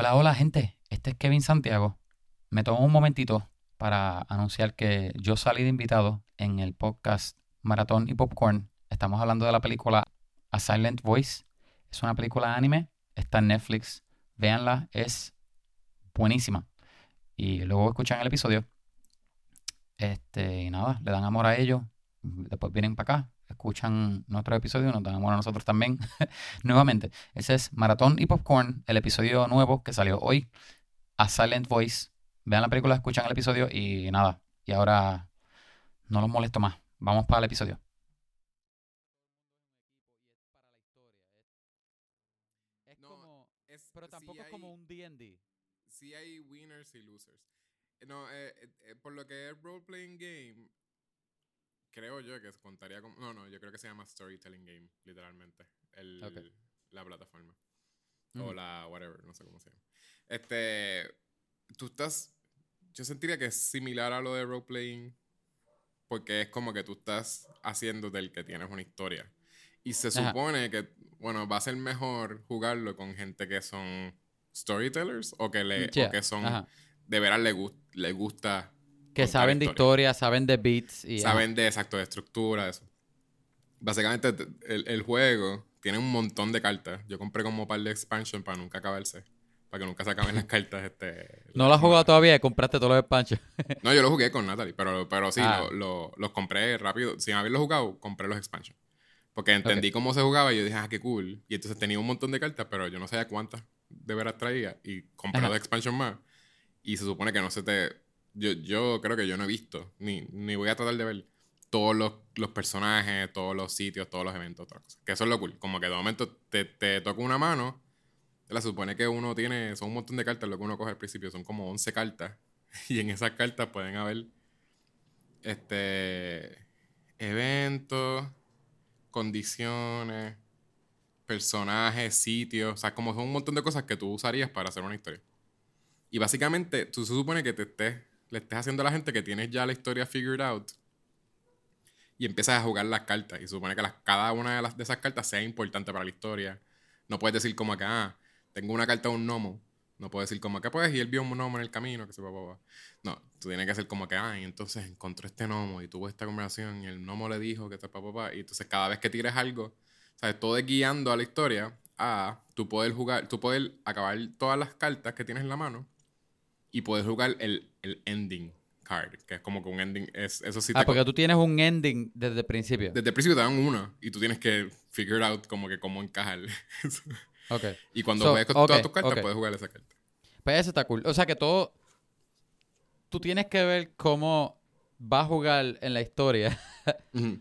Hola, hola gente, este es Kevin Santiago. Me tomo un momentito para anunciar que yo salí de invitado en el podcast Maratón y Popcorn. Estamos hablando de la película A Silent Voice. Es una película anime, está en Netflix. Véanla, es buenísima. Y luego escuchan el episodio. Este, y nada, le dan amor a ellos. Después vienen para acá, escuchan nuestro episodio, nos dan amor a nosotros también. Nuevamente, ese es Maratón y Popcorn, el episodio nuevo que salió hoy, A Silent Voice. Vean la película, escuchan el episodio y nada. Y ahora no los molesto más. Vamos para el episodio. Es como. pero tampoco es como un DD. Sí hay winners y losers. No, eh, eh, por lo que es role playing game, creo yo que contaría como. No, no, yo creo que se llama Storytelling Game, literalmente. El, La plataforma. O la whatever, no sé cómo se llama. Este. Tú estás. Yo sentiría que es similar a lo de roleplaying. Porque es como que tú estás haciendo del que tienes una historia. Y se supone que, bueno, va a ser mejor jugarlo con gente que son storytellers o que, le, o que son. De veras le, le gusta que saben de historia, saben de beats. Y, saben de, exacto, de estructura, eso. Básicamente, el, juego tiene un montón de cartas. Yo compré como un par de expansion para nunca acabarse. Para que nunca se acaben las cartas. Este, ¿No lo has jugado todavía? ¿Compraste todos los expansions? no, yo lo jugué con Natalie, pero, pero sí, ah. los compré rápido. Sin haberlo jugado, compré los expansions. Porque entendí cómo se jugaba y yo dije, ah, qué cool. Y entonces tenía un montón de cartas, pero yo no sabía cuántas de veras traía. Y compré los expansions más. Y se supone que no se te yo, yo creo que yo no he visto, ni, ni voy a tratar de ver todos los, los, personajes, todos los sitios, todos los eventos, otras cosas. Que eso es lo cool. Como que de momento te, te toca una mano. La supone que uno tiene, son un montón de cartas lo que uno coge al principio, son como 11 cartas. Y en esas cartas pueden haber este eventos, condiciones, personajes, sitios, o sea, como son un montón de cosas que tú usarías para hacer una historia. Y básicamente, tú se supone que te estés le estés haciendo a la gente que tienes ya la historia figured out y empiezas a jugar las cartas. Y supone que cada una de, las, de esas cartas sea importante para la historia. No puedes decir como que, ah, tengo una carta de un gnomo. No puedes decir como que, pues, y él vio un gnomo en el camino, que se va, va, No, tú tienes que hacer como que, ah, y entonces encontró este gnomo y tuvo esta conversación y el gnomo le dijo que está papá, Y entonces cada vez que tires algo, ¿sabes? Todo es guiando a la historia a tú poder jugar, tú poder acabar todas las cartas que tienes en la mano y puedes jugar el, el, ending card, que es como que un ending. Es, eso sí ah, porque tú tienes un ending desde el principio. Desde el principio te dan una y tú tienes que figure out como que cómo encajar. ok. Y cuando juegues con todas tus cartas, puedes jugar esa carta. Pues eso está cool. O sea que todo. Tú tienes que ver cómo va a jugar en la historia.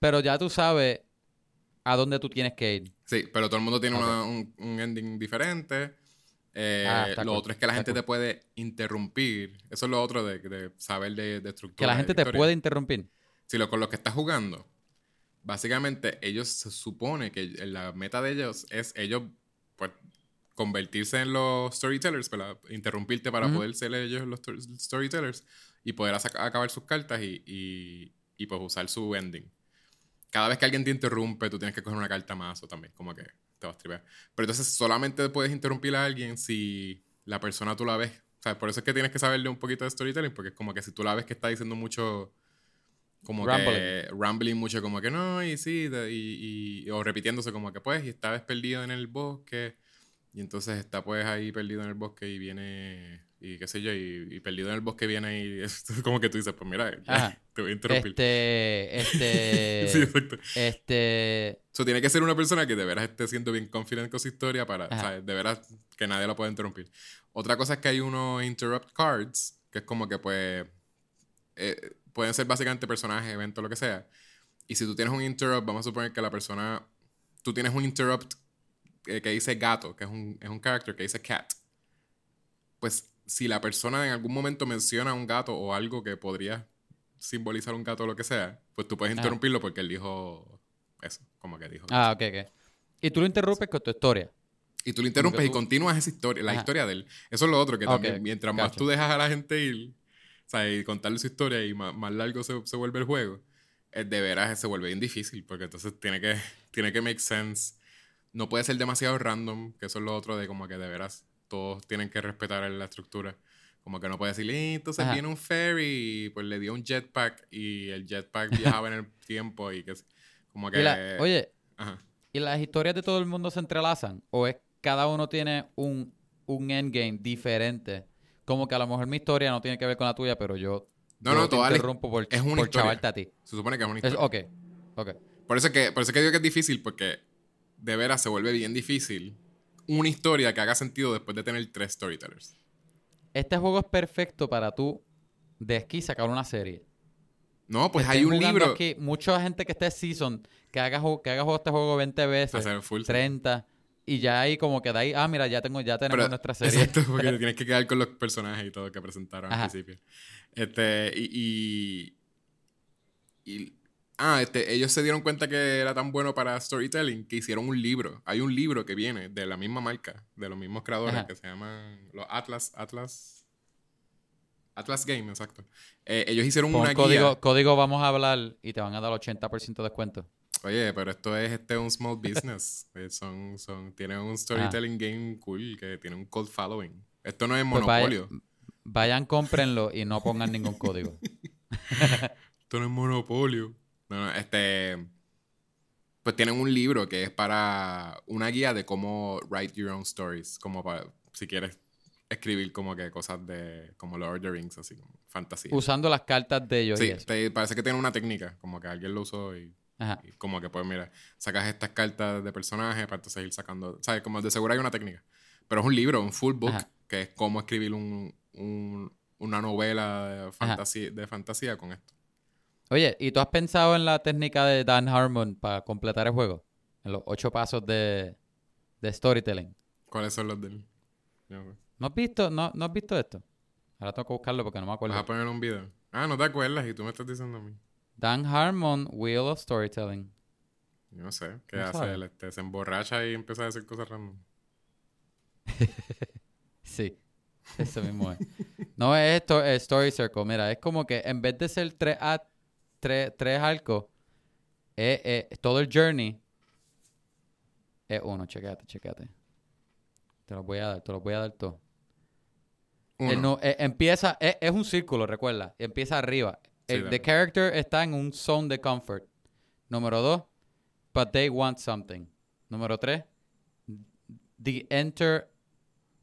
Pero ya tú sabes a dónde tú tienes que ir. Sí, pero todo el mundo tiene un, un ending diferente. Eh, ah, lo otro es que la gente te puede interrumpir. Eso es lo otro de, saber de, de, estructura. Que la gente te puede interrumpir. Si lo con los que estás jugando, básicamente ellos se supone que la meta de ellos es ellos pues, convertirse en los storytellers, para interrumpirte para poder ser ellos los storytellers y poder acabar sus cartas y, y, y pues usar su ending. Cada vez que alguien te interrumpe, tú tienes que coger una carta más o también, como que te vas a tripear. Pero entonces solamente puedes interrumpir a alguien si la persona tú la ves. O sea, por eso es que tienes que saberle un poquito de storytelling, porque es como que si tú la ves que está diciendo mucho, como que rambling mucho, como que no, y sí, y, y, o repitiéndose como que pues, y esta vez perdido en el bosque, y entonces está pues ahí perdido en el bosque y viene y qué sé yo, y, perdido en el bosque viene y es como que tú dices, pues mira, te voy a interrumpir. Este, este, sí, exacto. Este... Eso tiene que ser una persona que de veras esté siendo bien confident con su historia para, ¿sabes? De veras que nadie la pueda interrumpir. Otra cosa es que hay unos interrupt cards, que es como que pues, eh, pueden ser básicamente personajes, eventos, lo que sea. Y si tú tienes un interrupt, vamos a suponer que la persona, tú tienes un interrupt eh, que dice gato, que es un, es un character que dice cat. Pues si la persona en algún momento menciona un gato o algo que podría simbolizar un gato o lo que sea, pues tú puedes interrumpirlo porque él dijo eso, como que dijo. Ah, ok, ok. Y tú lo interrumpes con tu historia. Y tú lo interrumpes y continúas esa historia, la historia de él. Eso es lo otro, que también, mientras más tú dejas a la gente ir, o sea, y contarle su historia y más, largo se, se, vuelve el juego, de veras se vuelve bien difícil, porque entonces tiene que, tiene que make sense. No puede ser demasiado random, que eso es lo otro de como que de veras todos tienen que respetar la estructura. Como que no puede decir, "Eh, entonces Ajá. viene un ferry, y pues le dio un jetpack y el jetpack viajaba en el tiempo y que como que... Y la- oye, Ajá. ¿y las historias de todo el mundo se entrelazan? ¿O es cada uno tiene un, un endgame diferente? Como que a lo mejor mi historia no tiene que ver con la tuya, pero yo, No, yo no, te toda interrumpo por, es una por historia. a ti. Se supone que es una Es- historia. ok, ok. Por eso, que, por eso que digo que es difícil, porque de veras se vuelve bien difícil una historia que haga sentido después de tener tres storytellers. Este juego es perfecto para tú de esquí sacar una serie. No, pues hay un libro. Aquí, mucha gente que esté season, que haga, que haga juego este juego 20 veces, full 30, y ya ahí como que de ahí, ah, mira, ya tengo, ya tenemos Pero- nuestra serie. Exacto, porque tienes que quedar con los personajes y todo que presentaron Ajá. al principio. Este, y, y, y- Ah, este, ellos se dieron cuenta que era tan bueno para storytelling que hicieron un libro. Hay un libro que viene de la misma marca, de los mismos creadores, Ajá. que se llaman los Atlas, Atlas... Atlas Game, exacto. Eh, ellos hicieron Pon una código, guía. código vamos a hablar y te van a dar 80% de descuento. Oye, pero esto es este un small business. Eh, son, son, tienen un storytelling game cool que tiene un cult following. Esto no es Pues vaya- monopolio. Vayan, cómprenlo y no pongan ningún código. Esto no es monopolio. No, no, este. Pues tienen un libro que es para una guía de cómo write your own stories. Como para, si quieres escribir como que cosas de, como Lord of the Rings, así como fantasía. Usando las cartas de ellos y sí, eso. te- parece que tiene una técnica, como que alguien lo usó y, como que pues mira, sacas estas cartas de personajes para entonces ir sacando, ¿sabes? Como de seguro hay una técnica. Pero es un libro, un full book, Ajá. que es cómo escribir un, un- una novela de fantasía, de fantasía con esto. Oye, ¿y tú has pensado en la técnica de Dan Harmon para completar el juego? En los ocho pasos de, de storytelling. ¿Cuáles son los del...? Yo, pues, ¿No has visto, no, ¿No has visto esto? Ahora tengo que buscarlo porque no me acuerdo. ¿Vas a poner un video? Ah, no te acuerdas y tú me estás diciendo a mí. Dan Harmon, Wheel of Storytelling. Yo no sé. ¿Qué No hace él? Este, se emborracha y empieza a decir cosas random. Sí, eso mismo es. No es esto, es Story Circle. Mira, es como que en vez de ser tres, a- tres, tres arcos, es, es- todo el journey es uno. Chequéate, chequéate. Te lo voy a dar, te lo voy a dar todo. No- eh, empieza, es, es un círculo, recuerda. Empieza arriba. El, the character está en un zone de comfort. Número dos, but they want something. Número tres, the enter,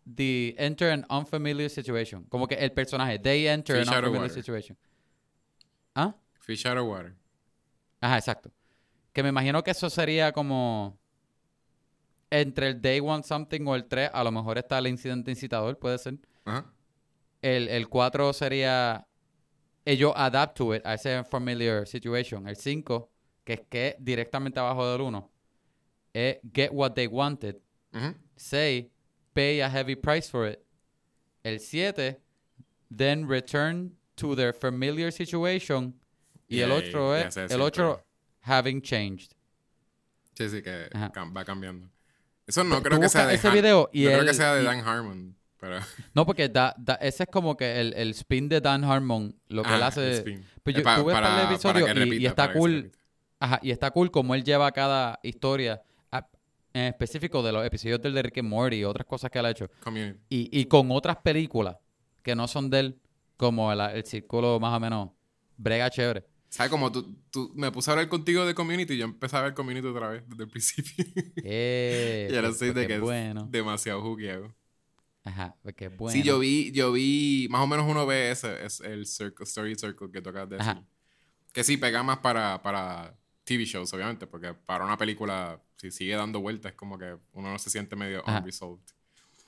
the enter an unfamiliar situation. Como que el personaje, they enter an unfamiliar situation. ¿Ah? Fish out of water. Ajá, exacto. Que me imagino que eso sería como entre el day want something o el 3, a lo mejor está el incidente incitador, puede ser. Ajá. El, el 4 sería ellos adapt to it, a ese familiar situation. El 5, que es que directamente abajo del 1, es get what they wanted. Ujú. 6, pay a heavy price for it. El 7, then return to their familiar situation. Y, Y el otro es, el otro, having changed. Sí, sí, que Ajá. va cambiando. Eso no creo que sea de ese Han- video y no creo que sea de Dan Harmon, pero... No, porque da, da- ese es como que el, el spin de Dan Harmon, lo que él hace... el. Pues yo- pa- para- para episodios que y- está cool. Ajá, y está cool como él lleva cada historia, a- en específico de los episodios del de Rick and Morty y otras cosas que él ha hecho. Community. Y, y con otras películas que no son de él, como el, el círculo más o menos brega chévere. ¿Sabes? Como tú, tú me puse a hablar contigo de Community y yo empecé a ver Community otra vez desde el principio. Eh, y ahora pues- sí de que es es bueno. demasiado jugueado. Ajá, porque es bueno. Sí, yo vi, yo vi, más o menos uno ve ese, es el circle, Story Circle que tocas de decir. Que sí, pega más para, para TV shows, obviamente, porque para una película, si sigue dando vueltas, es como que uno no se siente medio Ajá. unresolved.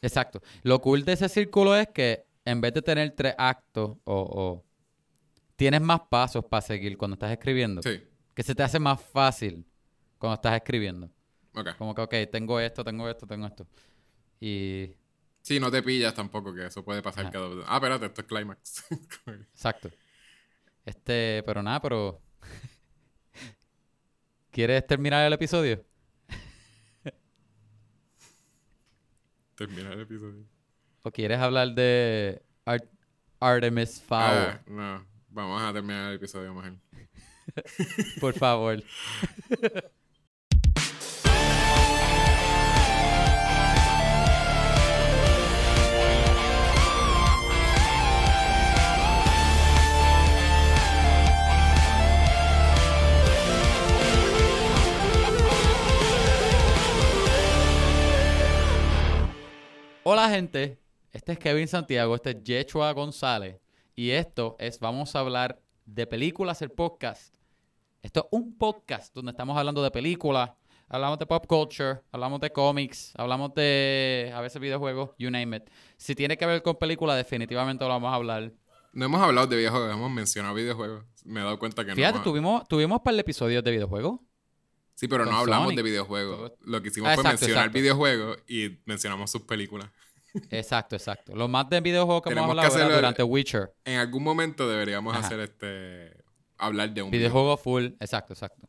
Exacto. Lo cool de ese círculo es que en vez de tener tres actos o, o- tienes más pasos para seguir cuando estás escribiendo. Sí, Que se te hace más fácil cuando estás escribiendo. ok. Como que, ok, tengo esto, tengo esto, tengo esto. Y... Sí, no te pillas tampoco, que eso puede pasar Ajá. cada vez. Ah, espérate, esto es Climax. Exacto. Este, pero nada, pero... ¿Quieres terminar el episodio? Termina el episodio. ¿O quieres hablar de Ar- Artemis Fowl? Ah, no, Vamos a terminar el episodio mejor. Por favor. Hola gente, este es Kevin Santiago, este es Yechua González y esto es, vamos a hablar de películas, el podcast. Esto es un podcast donde estamos hablando de películas, hablamos de pop culture, hablamos de cómics, hablamos de a veces videojuegos, you name it. Si tiene que ver con películas, definitivamente lo vamos a hablar. No hemos hablado de videojuegos, hemos mencionado videojuegos. Me he dado cuenta que Fíjate, no. tuvimos, tuvimos un par de episodios de videojuegos. Sí, pero no hablamos Sonic. de videojuegos. Lo que hicimos Ah, fue mencionar exacto. videojuegos y mencionamos sus películas. Exacto, exacto. Lo más de videojuegos que hemos Tenemos que hablado era hacerlo- durante Witcher. En algún momento deberíamos Ajá. hacer este. hablar de un videojuego. Videojuego full, exacto, exacto.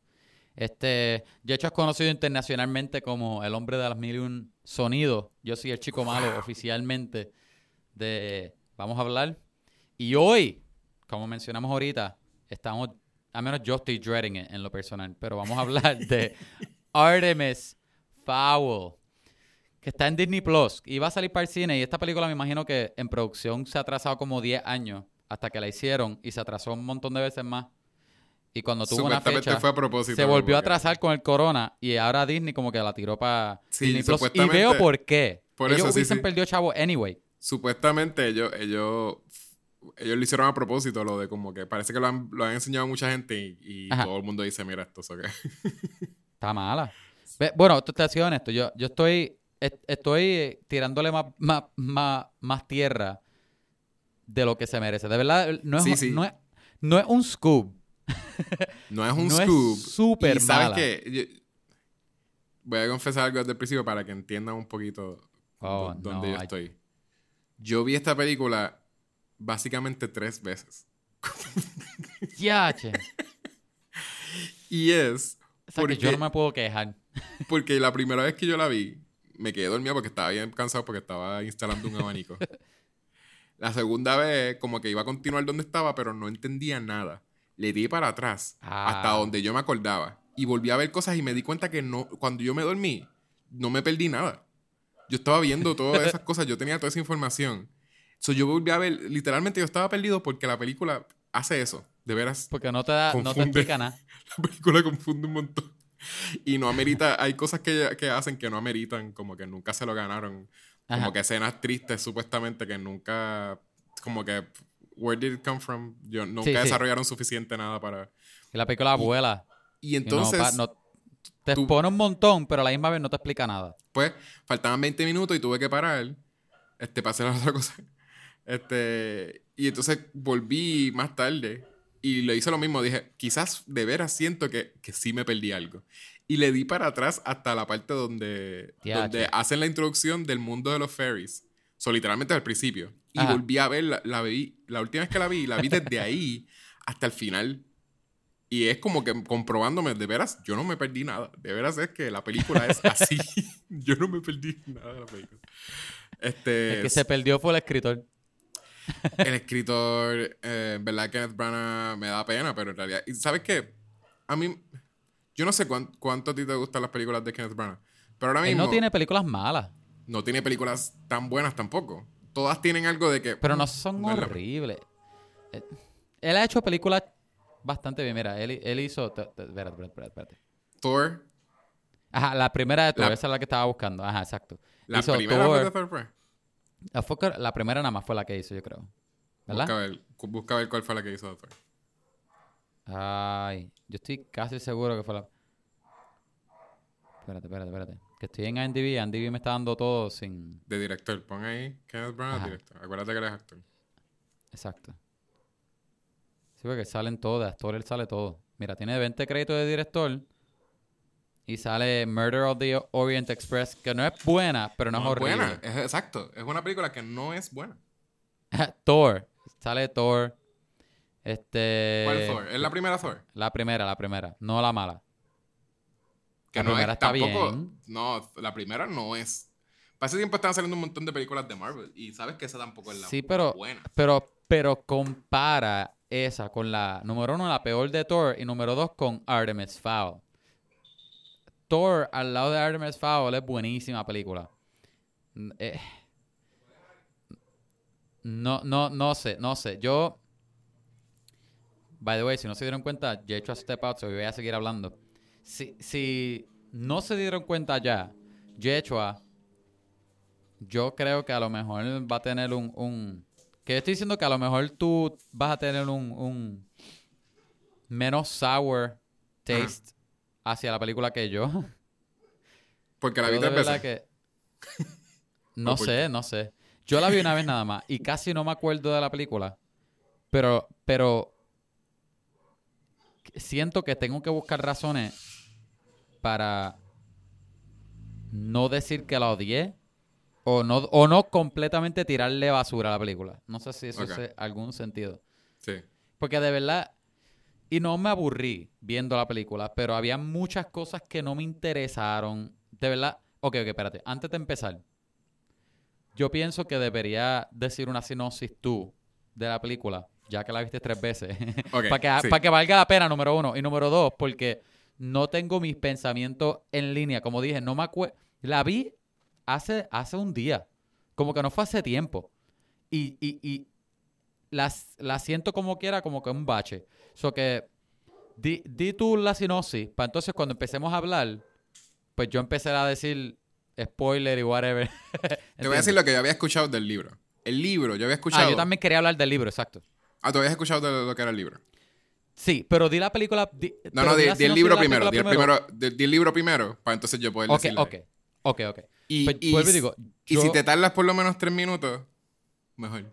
Este, Yecho es conocido internacionalmente como el hombre de las mil y un sonidos. Yo soy el chico malo oficialmente de Vamos a hablar. Y hoy, como mencionamos ahorita, estamos, al menos yo estoy dreading it en lo personal, pero vamos a hablar de Artemis Fowl, que está en Disney Plus y va a salir para el cine. Y esta película me imagino que en producción se ha atrasado como 10 años hasta que la hicieron y se atrasó un montón de veces más. Y cuando tuvo una fecha, fue a propósito. se volvió a atrasar con el corona y ahora Disney como que la tiró para Sí, Disney Plus. Y veo por qué. por Ellos eso hubiesen sí. perdido chavo anyway. Supuestamente ellos, ellos, ellos lo hicieron a propósito, lo de como que parece que lo han, lo han enseñado a mucha gente y, todo el mundo dice, mira esto, ¿so qué? Está mala. Bueno, tú te has sido honesto. Yo, yo estoy, est- estoy tirándole más, más, más, más tierra de lo que se merece. De verdad, no es, Sí, un- sí. No es, no es un scoop. No es un No es scoop. súper sabes mala. que yo- voy a confesar algo desde el principio para que entiendan un poquito Oh, dó- dónde no, yo I- estoy. Yo vi esta película básicamente tres veces. Ya, che. Y es O sea, que yo Porque- no me puedo quejar. porque la primera vez que yo la vi, me quedé dormido porque estaba bien cansado porque estaba instalando un abanico. La segunda vez, como que iba a continuar donde estaba, pero no entendía nada. Le di para atrás, Ah. hasta donde yo me acordaba. Y volví a ver cosas y me di cuenta que no, cuando yo me dormí, no me perdí nada. Yo estaba viendo todas esas cosas, yo tenía toda esa información. So, yo volví a ver, literalmente yo estaba perdido porque la película hace eso. De veras, Porque no te, da, no te Confunde. explica nada. la película confunde un montón. Y no amerita, hay cosas que, que hacen que no ameritan, como que nunca se lo ganaron. Ajá. Como que escenas tristes, supuestamente, que nunca, como que, where did it come from? Yo, nunca Sí, sí. desarrollaron suficiente nada para... Y la película vuela. Y y no entonces, no- te tú- expone un montón, pero a la misma vez no te explica nada. pues, faltaban 20 minutos y tuve que parar, este, para hacer otra cosa. Este, y entonces volví más tarde y le hice lo mismo. Dije, quizás de veras siento que, que sí me perdí algo. Y le di para atrás hasta la parte donde, donde hacen la introducción del mundo de los fairies. So, literalmente al principio. Y Ajá. volví a ver, la, la vi, la última vez que la vi, la vi desde ahí hasta el final. Y es como que comprobándome, de veras, yo no me perdí nada. De veras es que la película es así. yo no me perdí nada de la película. Este, El que se perdió fue el escritor. El escritor, eh, verdad, Kenneth Branagh me da pena, pero en realidad. ¿Y sabes qué? A mí. Yo no sé cuán- cuánto a ti te gustan las películas de Kenneth Branagh. Pero ahora Él mismo. no tiene películas malas, no tiene películas tan buenas tampoco. Todas tienen algo de que. pero no son ¿verdad? horribles. Eh, Él ha hecho películas bastante bien. Mira, él, él hizo... te- te- Espérate, espérate, espérate. Thor. Ajá, la primera de Thor, La- esa es la que estaba buscando. Ajá, exacto. La Hizo primera Thor. fue de Thor, pues. Que- la primera nada más fue la que hizo, yo creo. ¿Verdad? Busca ver, busca ver cuál fue la que hizo de Thor. Ay, yo estoy casi seguro que fue la... Espérate, espérate, espérate. Que estoy en IMDb, IMDb me está dando todo sin... De director. Pon ahí Kenneth Branagh, director. Acuérdate que eres actor. Exacto. Sí, porque salen todas, actor él sale todo. Mira, tiene 20 créditos de director y sale Murder of the Orient Express, que no es buena, pero no, es horrible. buena. Es, exacto. Es una película que no es buena. Thor, sale Thor. Este... ¿Cuál Thor? ¿Es la primera Thor? La primera, la primera, no la mala. Que La no primera es está tampoco. bien. No, la primera no es. Para ese tiempo estaban saliendo un montón de películas de Marvel. Y sabes que esa tampoco es la Sí, pero, buena. pero, pero compara esa con la número uno, la peor de Thor, y número dos con Artemis Fowl. Thor al lado de Artemis Fowl es buenísima película. Eh, no, no, no sé, no sé. Yo, by the way, si no se dieron cuenta, ya he hecho Step Out, so voy a seguir hablando. Si, si no se dieron cuenta ya, Yechua Yo creo que a lo mejor va a tener un, un... Que yo estoy diciendo que a lo mejor tú vas a tener un, un menos sour taste hacia la película que yo. Porque la vi tres veces. que... No sé, no sé. Yo la vi una vez nada más y casi no me acuerdo de la película. Pero, pero siento que tengo que buscar razones para no decir que la odié o no, o no completamente tirarle basura a la película. No sé si eso Ok. hace algún sentido. Sí. Porque de verdad, y no me aburrí viendo la película, pero había muchas cosas que no me interesaron. De verdad, ok, ok, espérate. Antes de empezar, yo pienso que debería decir una sinopsis tú de la película, ya que la viste tres veces, Ok, para que, sí. pa' que valga la pena, número uno. Y número dos, porque no tengo mis pensamientos en línea. Como dije, no me acuerdo. La vi hace, hace un día. Como que no fue hace tiempo. Y, y, y las, la siento como quiera, como que un bache. So que di, di tú la sinopsis, para entonces cuando empecemos a hablar, pues yo empecé a decir spoiler y whatever. Te voy a decir lo que yo había escuchado del libro. El libro, yo había escuchado. Ah, yo también quería hablar del libro, exacto. Ah, tú habías escuchado de lo que era el libro. Sí, pero di la película. di- No, no, di, la di el libro primero. Di el, primero, di, di el libro primero, para entonces yo poder Ok, decirle. ok. Ok, ok. Y, Pues, y digo, y yo- si te tardas por lo menos tres minutos, mejor.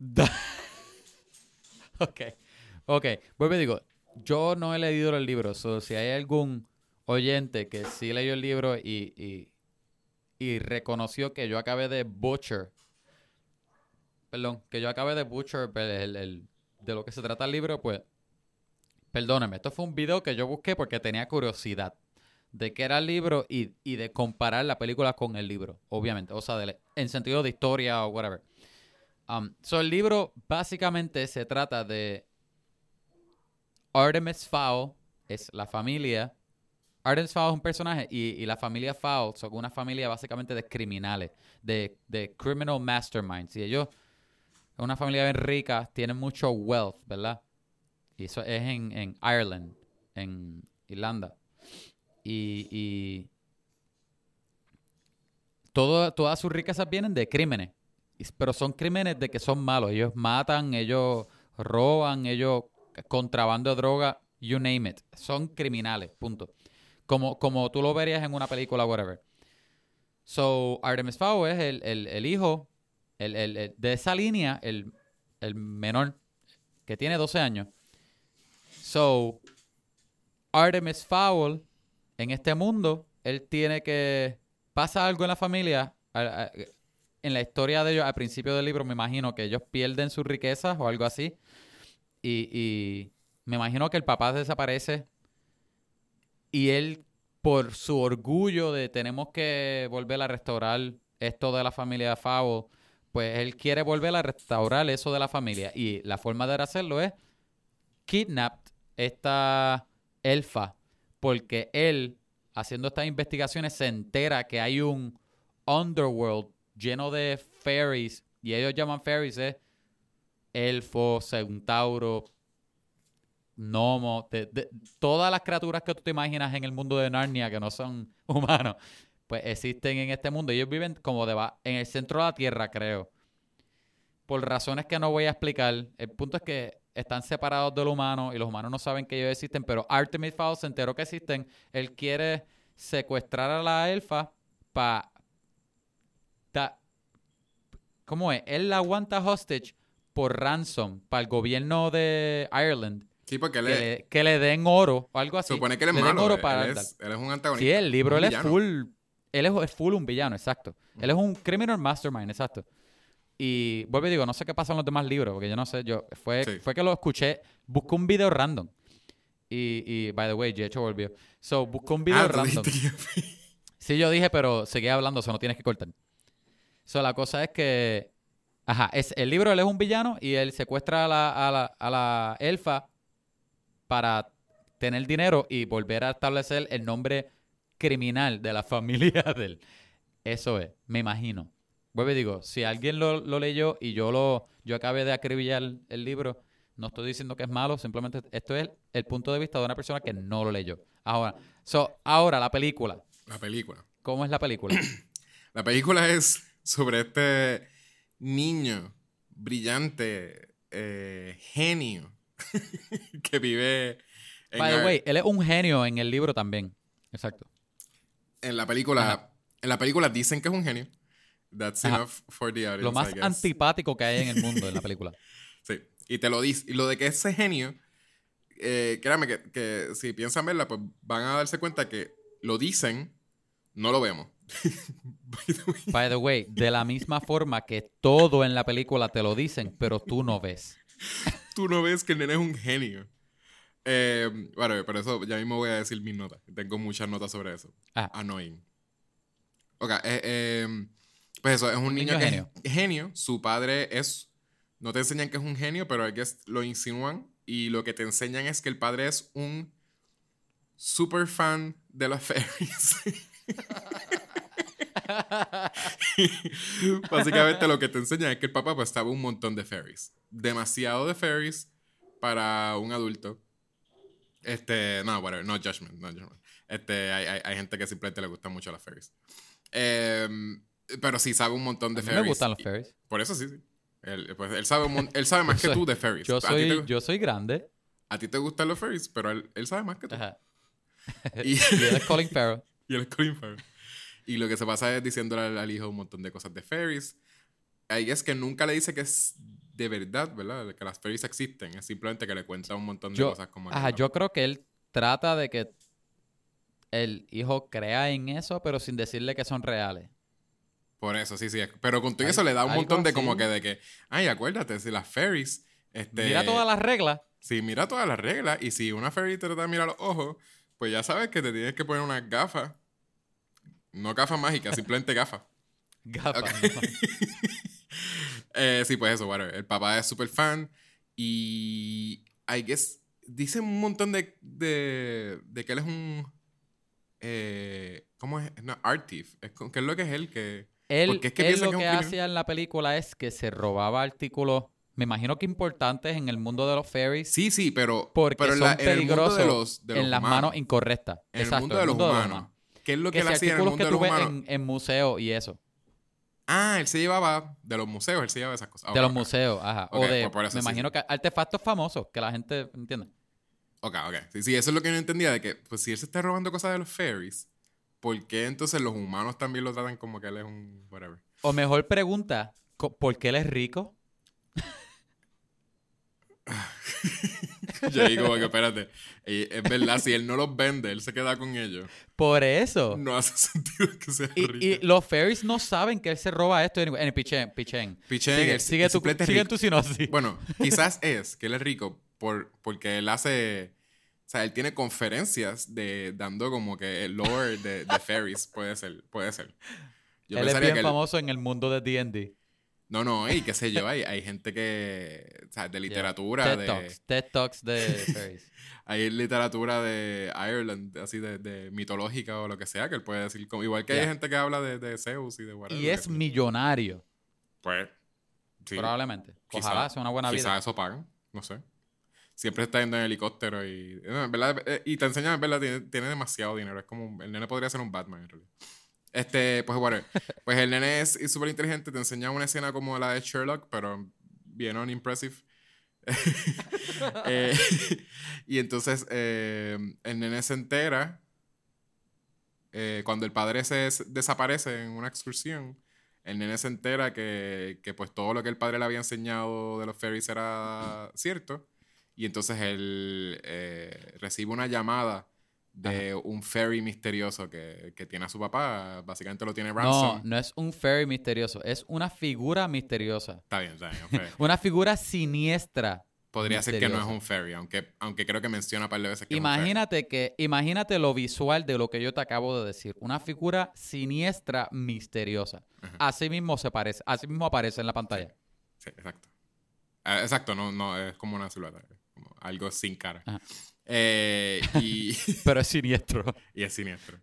ok. Ok. Vuelvo y digo, yo no he leído el libro. So, si hay algún oyente que sí leyó el libro y, y, y reconoció que yo acabé de butcher. Perdón, que yo acabé de butcher el- el- el- de lo que se trata el libro, pues. Perdóneme, esto fue un video que yo busqué porque tenía curiosidad de qué era el libro y, y de comparar la película con el libro, obviamente. O sea, en sentido de historia o whatever. Um, so, el libro básicamente se trata de Artemis Fowl, es la familia. Artemis Fowl es un personaje y, y la familia Fowl son una familia básicamente de criminales, de, de criminal masterminds. Y ellos, es una familia bien rica, tienen mucho wealth, ¿verdad? Y eso es en, en Ireland, en Irlanda. Y, y todo, todas sus riquezas vienen de crímenes. Pero son crímenes de que son malos. Ellos matan, ellos roban, ellos contrabando de droga, you name it. Son criminales, punto. Como, como tú lo verías en una película, whatever. So, Artemis Fowl es el, el- el hijo el- el- de esa línea, el, el menor, que tiene 12 años. So, Artemis Fowl, en este mundo, él tiene que... Pasa algo en la familia, en la historia de ellos, al principio del libro, me imagino que ellos pierden sus riquezas o algo así. Y, me imagino que el papá desaparece. Y él, por su orgullo de tenemos que volver a restaurar esto de la familia Fowl, pues él quiere volver a restaurar eso de la familia. Y la forma de hacerlo es kidnapped esta elfa porque él, haciendo estas investigaciones, se entera que hay un underworld lleno de fairies, y ellos llaman fairies es elfo, centauro, gnomo, de- de- todas las criaturas que tú te imaginas en el mundo de Narnia que no son humanos, pues existen en este mundo. Ellos viven como deba- en el centro de la tierra, creo. Por razones que no voy a explicar. El punto es que están separados del humano y los humanos no saben que ellos existen, pero Artemis Fowl se enteró que existen. Él quiere secuestrar a la elfa para... ¿Cómo es? Él la aguanta hostage por ransom para el gobierno de Ireland. Sí, porque él Que es, le, que le den oro o algo así. supone que él es Le den malo. oro para él es, él es un antagonista. Sí, el libro, él es full. Él es, full un villano, exacto. Él es un criminal mastermind, exacto. Y vuelvo y digo, no sé qué pasa en los demás libros, porque yo no sé, yo fue, Sí. fue que lo escuché, busqué un video random. Y, y by the way, Jecho volvió. So, busqué un video Ah, random. Sí, yo dije, pero seguía hablando, eso no tienes que cortar. So, la cosa es que. Ajá, es, el libro él es un villano y él secuestra a la, a la, a la elfa para tener dinero y volver a establecer el nombre criminal de la familia de él. Eso es, me imagino. Vuelvo y digo, si alguien lo, lo leyó y yo lo yo acabé de acribillar el libro, no estoy diciendo que es malo, simplemente esto es el punto de vista de una persona que no lo leyó. Ahora, so, ahora la película. La película. ¿Cómo es la película? La película es sobre este niño brillante, eh, genio, que vive en, By the way, él es un genio en el libro también. Exacto. en la película. Ajá. En la película dicen que es un genio. That's Ajá. enough for the audience. Lo I más guess. antipático que hay en el mundo en la película. Sí. Y te lo dice. Y lo de que ese genio, eh, créame que, que si piensan verla, pues van a darse cuenta que lo dicen, no lo vemos. By the way. By the way, de la misma forma que todo en la película te lo dicen, pero tú no ves. Tú no ves que el nene es un genio. Eh, bueno, pero eso ya mismo voy a decir mis notas. Tengo muchas notas sobre eso. Ah. Annoying. Ok, eh, eh, pues eso, es un, Un niño, niño que genio. es genio. Su padre es. No te enseñan que es un genio, pero guess lo insinúan. Y lo que te enseñan es que el padre es un super fan de los fairies. Básicamente lo que te enseñan es que el papá pues sabe un montón de fairies. Demasiado de fairies para un adulto. Este, no, whatever, no judgment, no judgment. Este, hay, hay, hay gente que simplemente le gustan mucho las fairies. Em, pero sí sabe un montón de fairies. me gustan los fairies. Por eso sí, sí. Él, pues, él sabe, un él sabe más que soy- tú de fairies. Yo soy, te, yo soy grande. a ti te gustan los fairies, pero él, él sabe más que tú. Ajá. Y, Y él es Colin Farrell. y él es Colin Farrell. Y lo que se pasa es diciéndole al, al hijo un montón de cosas de fairies. Ahí es que nunca le dice que es de verdad, ¿verdad? Que las fairies existen. Es simplemente que le cuenta un montón de Yo, cosas como ajá, yo creo que él trata de que el hijo crea en eso, pero sin decirle que son reales. Por eso, sí, sí. Pero con todo eso le da un montón de como que de que, ay, acuérdate, si las fairies. Este, Mira todas las reglas. Sí, mira todas las reglas. Y si una fairy te trata de mirar los ojos, pues ya sabes que te tienes que poner unas gafas. No gafas mágicas, simplemente. Ok. ¿no? Eh, sí, pues eso, whatever. El papá es súper fan. Y. I guess. Dice un montón de. de, de que él es un. Eh, ¿Cómo es? No, art thief. Es co- ¿Qué es lo que es él? Que. Él, Porque es que él lo que que hacía en la película es que se robaba artículos, me imagino que importantes en el mundo de los fairies, Sí, sí, pero. porque pero son la- en peligrosos de los, de los en las manos incorrectas. En Exacto, el mundo de los humanos. ¿Qué es lo que, Que él hacía en el mundo de los humanos? en, en museos y eso. Ah, él se llevaba de los museos, él se llevaba esas cosas. de los museos, ajá. O de, pues me sí, imagino que artefactos famosos que la gente entiende. Ok, ok. Sí, sí, eso es lo que no entendía, de que, pues si él se está robando cosas de los fairies, ¿por qué entonces los humanos también lo tratan como que él es un whatever? O mejor pregunta, ¿por qué él es rico? Yo digo, que espérate, eh, es verdad, si él no los vende, él se queda con ellos. Por eso. No hace sentido que sea Y, rico. y los fairies no saben que él se roba esto. En, en pichen, pichen. Pichén, sigue, él- sigue él tu, sigue tu sinopsis. Bueno, quizás es que él es rico por, porque él hace. O sea, él tiene conferencias de dando como que el lore de, de fairies. Puede ser, puede ser. Yo él es bien que él- famoso en el mundo de D&D. No, no, y qué sé yo, hay, hay gente que. O sea, de literatura, TED de. Talks. TED Talks de fairies. Hay literatura de Ireland, así de, de mitológica o lo que sea, que él puede decir. como- igual que hay Yeah. gente que habla de, de Zeus y de whatever. y es millonario, Pues. Sí. probablemente. Quizá- Ojalá sea una buena Quizá vida. eso pagan, no sé. Siempre está yendo en helicóptero y. en verdad, eh, y te enseñan, en verdad, tiene, tiene demasiado dinero. Es como. El nene podría ser un Batman, en realidad. Este, pues, whatever. Pues el nene es súper inteligente. Te enseña una escena como la de Sherlock, pero bien unimpressive. Eh, y entonces eh, el nene se entera eh, cuando el padre se des- desaparece en una excursión. El nene se entera que, que, pues todo lo que el padre le había enseñado de los fairies era cierto. Y entonces él eh, recibe una llamada de un fairy misterioso que, que tiene a su papá. Básicamente lo tiene No, Ransom. no es un fairy misterioso, es una figura misteriosa. Está bien, está bien. Una figura siniestra. Podría ser que no es un fairy, aunque, aunque creo que menciona un par de veces que es un fairy. Imagínate que, imagínate lo visual de lo que yo te acabo de decir. Una figura siniestra misteriosa. Ajá. Así mismo se parece, así mismo aparece en la pantalla. Sí, exacto. Ah, exacto, no, no, es como una silueta, es como algo sin cara. Ajá. Eh, y, Pero es siniestro. y es siniestro.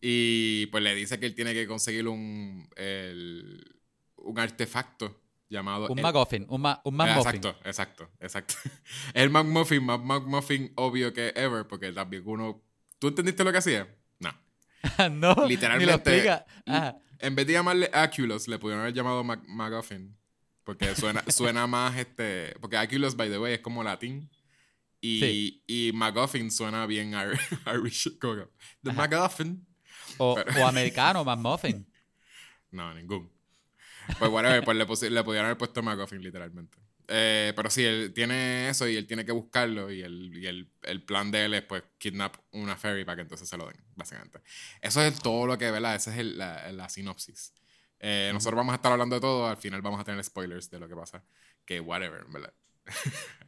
Y pues le dice que él tiene que conseguir un, el- un artefacto llamado... Un el- McGuffin, un, ma, un Ah, McMuffin. Exacto, exacto, exacto. El McMuffin, más McMuffin obvio que ever, porque también uno... ¿Tú entendiste lo que hacía? No. no, Literalmente- lo. Ajá. En vez de llamarle Aculus, le pudieron haber llamado Mac. Porque suena, suena más este. Porque Aculus, by the way, es como latín. Y, y MacGuffin suena bien Irish. The MacGuffin. O, o americano, McMuffin. no, ningún. Pues whatever, pues le, le pudieron haber puesto MacGuffin, literalmente. Eh, pero sí, él tiene eso y él tiene que buscarlo y, el, y el, el, plan de él es pues kidnap una ferry para que entonces se lo den, básicamente. Eso es todo lo que, ¿verdad? Esa es el, la, la, sinopsis. Eh, nosotros vamos a estar hablando de todo, al final vamos a tener spoilers de lo que pasa. Que whatever, ¿verdad?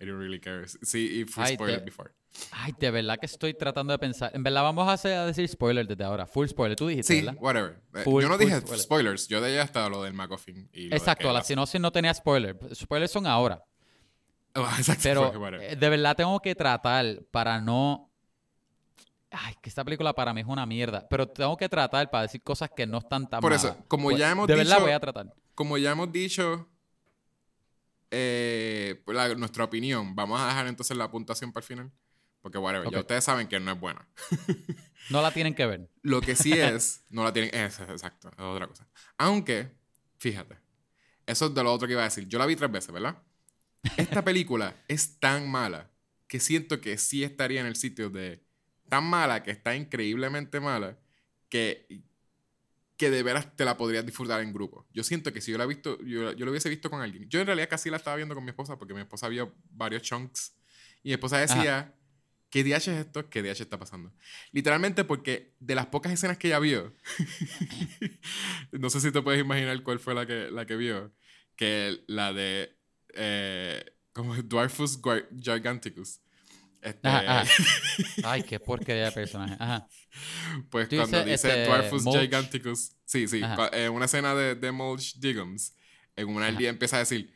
I don't really care. Sí, if we spoiled before. Ay, de verdad que estoy tratando de pensar. En verdad vamos a, hacer, a decir spoilers desde ahora. Full spoiler. Tú dijiste, sí, whatever. Eh, yo no dije spoilers. Yo de ella hasta lo del McCoffin. Y Exacto. La sinopsis no tenía spoilers. Spoilers son ahora. Oh, exacto. Pero eh, de verdad tengo que tratar para no... Ay, que esta película para mí es una mierda. Pero tengo que tratar para decir cosas que no están tan Por eso, como ya hemos dicho... De verdad voy a tratar. Como ya hemos dicho eh, nuestra opinión. Vamos a dejar entonces la puntuación para el final. Porque, whatever, ya ustedes saben que no es buena. no la tienen que ver. Lo que sí es, no la tienen. Es, exacto, es otra cosa. Aunque, fíjate, eso es de lo otro que iba a decir. Yo la vi tres veces, ¿verdad? Esta película es tan mala que siento que sí estaría en el sitio de tan mala que está increíblemente mala que que de veras te la podrías disfrutar en grupo. Yo siento que si yo la he visto, yo, yo lo hubiese visto con alguien. Yo en realidad casi la estaba viendo con mi esposa porque mi esposa vio varios chunks y mi esposa decía, ¿qué DH es esto? ¿Qué DH está pasando? Literalmente porque de las pocas escenas que ella vio, no sé si te puedes imaginar cuál fue la que, la que vio, que la de eh, como Dwarfus Giganticus. Este... Ay, qué porquería de personaje. Ajá. Pues cuando dice, este, Dwarfus Giganticus, sí, sí, en una escena de, de Mulch Diggums, en una día empieza a decir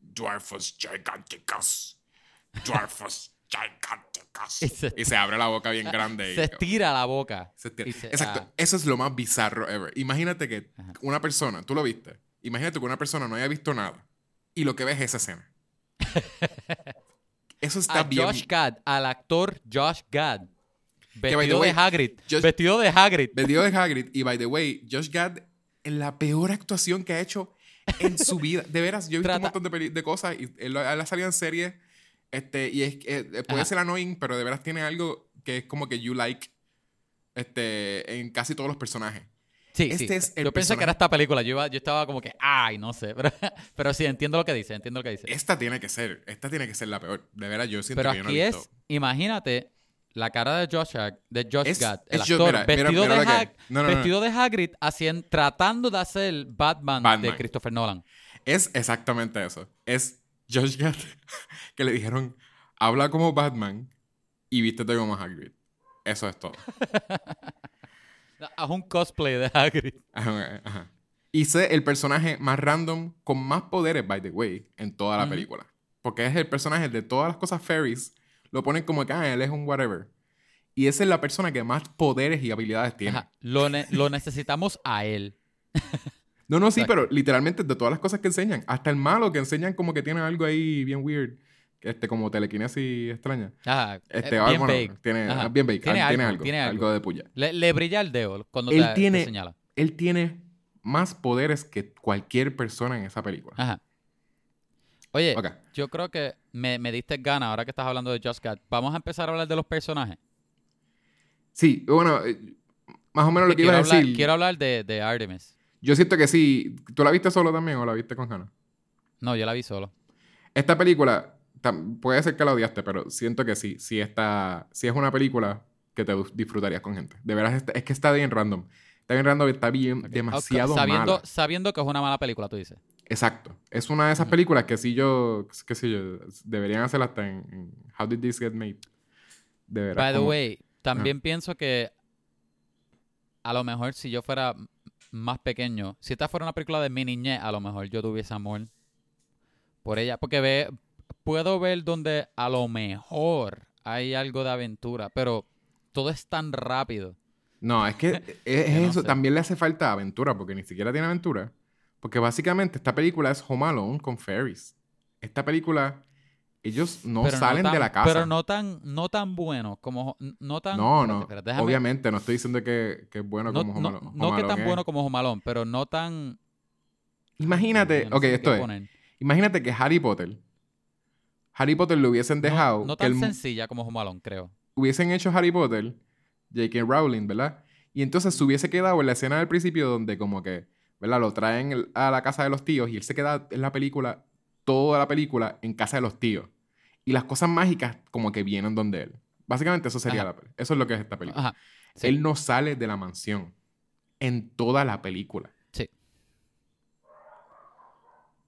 Dwarfus Giganticus, Dwarfus Giganticus. y, se, abre la boca bien grande. Se estira la boca. Exacto, ah. eso es lo más bizarro ever. Imagínate que una persona, tú lo viste, imagínate que una persona no haya visto nada y lo que ves es esa escena. Eso está a Josh Gad, al actor Josh Gad. Vestido de Hagrid. vestido de Hagrid. Vestido de Hagrid. Y by the way, Josh Gad en la peor actuación que ha hecho en su vida. De veras, yo he visto un montón de, cosas y él, ha salido en series. Este, y es, eh, puede ser annoying, pero de veras tiene algo que es como que you like este, en casi todos los personajes. Sí, este sí. Es el yo pensé que era esta película. Yo, yo estaba como que, ay, no sé. Pero, sí, entiendo lo que dice, entiendo lo que dice. Esta tiene que ser, esta tiene que ser la peor. De verdad, yo siento que yo no he visto. es, imagínate, la cara de Josh, de Josh Gad, el actor, vestido, de, vestido de Hagrid, haciendo, tratando de hacer el Batman, de Christopher Nolan. Es exactamente eso. Es Josh Gad que le dijeron, habla como Batman y vístete como Hagrid. Eso es todo. Haz un cosplay de Hagrid. Ajá, Hice el personaje más random con más poderes, by the way, en toda la película. Porque es el personaje de todas las cosas fairies. Lo ponen como que ah, él es un whatever. Y esa es la persona que más poderes y habilidades tiene. Lo, lo necesitamos a él. no, no, sí, pero literalmente de todas las cosas que enseñan. Hasta el malo que enseñan como que tiene algo ahí bien weird este, como telequinesis extraña. Ajá. Este, bien bueno, Tiene, bien bake. Tiene, algo, tiene algo, de puya. Le, brilla el dedo cuando él te, tiene, señala. Él tiene más poderes que cualquier persona en esa película. Ajá. Oye, yo creo que me, me diste gana ahora que estás hablando de Just Cat. Vamos a empezar a hablar de los personajes. Sí, bueno, eh, más o menos lo que iba a decir. Quiero hablar de, de Artemis. Yo siento que sí. ¿Tú la viste solo también o la viste con Hannah? No, yo la vi solo. Esta película, puede ser que la odiaste, pero siento que sí, sí está, sí es una película que te disfrutarías con gente. De veras, es que está bien random. Está bien random, está bien demasiado sabiendo, mala. Sabiendo que es una mala película, tú dices. Exacto. Es una de esas películas que sí yo, qué sé yo, deberían hacer hasta en, How Did This Get Made. De veras. By the way, también pienso que a lo mejor si yo fuera más pequeño, si esta fuera una película de mi niñez, a lo mejor yo tuviese amor por ella. Porque ve, puedo ver donde a lo mejor hay algo de aventura, pero todo es tan rápido. No, es que es, eso. También le hace falta aventura, porque ni siquiera tiene aventura. Porque básicamente esta película es Home Alone con fairies. Esta película ellos no Pero salen tan- de la casa. Pero no tan, no tan bueno como... No tan... no, espérate, no. espérate, déjame- Obviamente, no estoy diciendo que, que es bueno no, como Home no- Alone- no Home que tan es. bueno como Jomalón, pero no tan... Imagínate, ok, esto es. Imagínate que Harry Potter. Harry Potter lo hubiesen dejado. No, tan sencilla como Jomalón, creo. hubiesen hecho Harry Potter, J.K. Rowling, ¿verdad? Y entonces se hubiese quedado en la escena del principio donde como que, ¿verdad? Lo traen a la casa de los tíos y él se queda en la película, toda la película, en casa de los tíos. Y las cosas mágicas como que vienen donde él. Básicamente eso sería Ajá. la Eso es lo que es esta película. Ajá. Sí. Él no sale de la mansión en toda la película.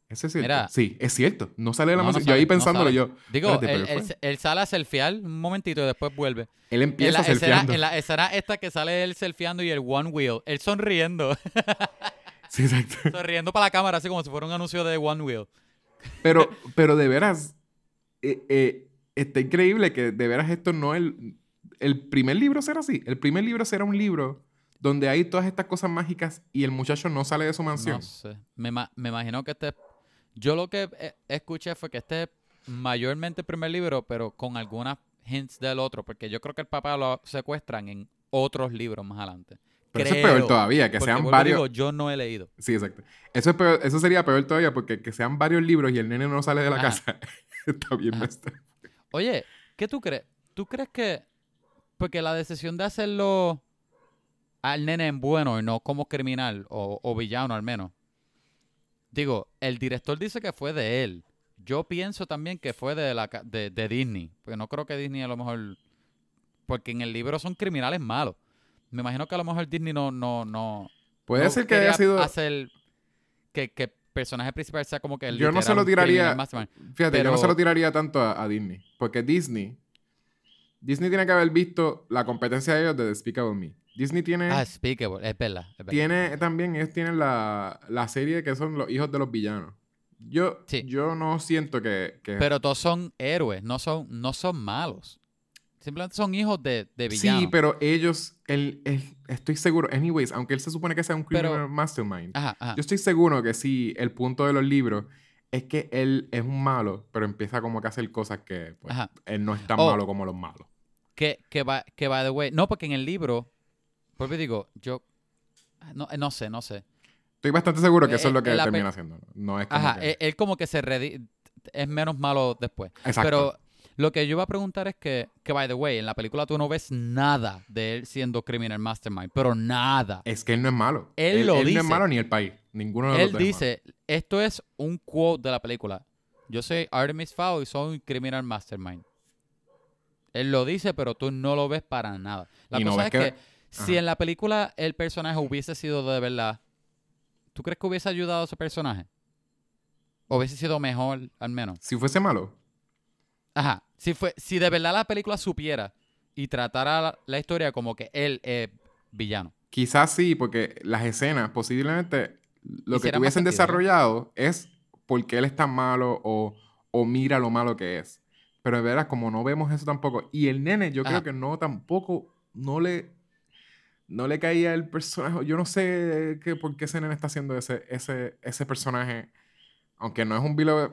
¿Eso es cierto? Mira. sí, es cierto. No sale de la No, no yo ahí pensándolo yo. Digo, espérate, él, sale a selfiear un momentito y después vuelve. Él En empieza la, escena, selfieando. en la escena esta que sale él selfieando y el one wheel, él sonriendo, Sí, exacto. sonriendo para la cámara, así como si fuera un anuncio de one wheel. Pero, pero de veras, eh, eh, está increíble que de veras esto no es el, el primer libro será así. El primer libro será un libro donde hay todas estas cosas mágicas y el muchacho no sale de su mansión. No sé. Me, me imagino que este. Yo lo que eh, escuché fue que este es mayormente el primer libro, pero con algunas hints del otro, porque yo creo que el papá lo secuestran en otros libros más adelante. Pero eso es peor todavía, que sean varios. digo, yo no he leído. Sí, exacto. Eso, es peor- eso sería peor todavía porque que sean varios libros y el nene no sale de la Ajá. casa. está bien up. Oye, ¿qué tú crees? ¿Tú crees que.? Porque la decisión de hacerlo al nene en bueno y no como criminal o, o villano al menos. Digo, el director dice que fue de él. Yo pienso también que fue de, la, de, de Disney. Porque no creo que Disney a lo mejor. Porque en el libro son criminales malos. Me imagino que a lo mejor Disney no. no, no Puede no ser que haya sido. Hacer que, que el personaje principal sea como que el Yo no se lo tiraría-. Fíjate, yo no se lo tiraría tanto a, a Disney. Porque Disney. Disney tiene que haber visto la competencia de ellos de Despicable Me. Disney tiene. Ah, speakable. Es verdad. Es verdad. tiene también, ellos tienen la, la serie que son los hijos de los villanos. Yo, Sí. yo no siento que. que- Pero todos son héroes, no son, no son malos. Simplemente son hijos de, de villanos. sí, pero ellos. Él- estoy seguro. Anyways, aunque él se supone que sea un Pero- criminal mastermind. Ajá, ajá. Yo estoy seguro que sí, el punto de los libros es que él es un malo, pero empieza como que a hacer cosas que pues, él no es tan Oh. malo como los malos. Que, que, va, que by the way. No, porque en el libro. Pues digo, yo. No, no sé, no sé. Estoy bastante seguro que eso Eh, es lo que eh, la termina haciendo. No es como Ajá, que- él, él como que se redi- es menos malo después. Exacto. Pero lo que yo iba a preguntar es que, que, by the way, en la película tú no ves nada de él siendo criminal mastermind, pero nada. Es que él no es malo. Él lo no es dice. malo ni el país. Ninguno de los Él es dice, esto es un quote de la película. Yo soy Artemis Fowl y soy un criminal mastermind. Él lo dice, pero tú no lo ves para nada. La Y no cosa ves es que, que- si en la película el personaje hubiese sido de verdad, ¿tú crees que hubiese ayudado a ese personaje? ¿O hubiese sido mejor, al menos? Si fuese malo, Ajá. Si, fue, si de verdad la película supiera y tratara la, la historia como que él es villano. quizás sí, porque las escenas posiblemente lo que tuviesen desarrollado es porque él es tan malo o, o mira lo malo que es. Pero de veras, como no vemos eso tampoco. Y el nene, yo Ajá. creo que no tampoco, no le, no le caía el personaje. Yo no sé que, por qué ese nene está haciendo ese, ese, ese personaje. Aunque no es un beloved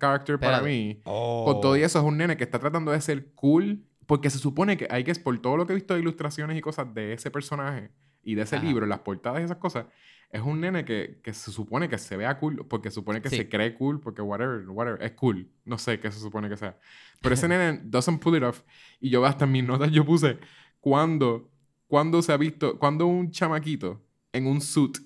character para mí. Con todo y eso es un nene que está tratando de ser cool. Porque se supone que hay que, por todo lo que he visto de ilustraciones y cosas de ese personaje y de ese Ajá. libro, las portadas y esas cosas, es un nene que, que se supone que se vea cool, porque se supone que Sí. se cree cool, porque whatever, whatever, es cool. No sé qué se supone que sea. Pero ese nene doesn't pull it off. Y yo hasta en mis notas yo puse, cuando, cuando se ha visto, cuando un chamaquito en un suit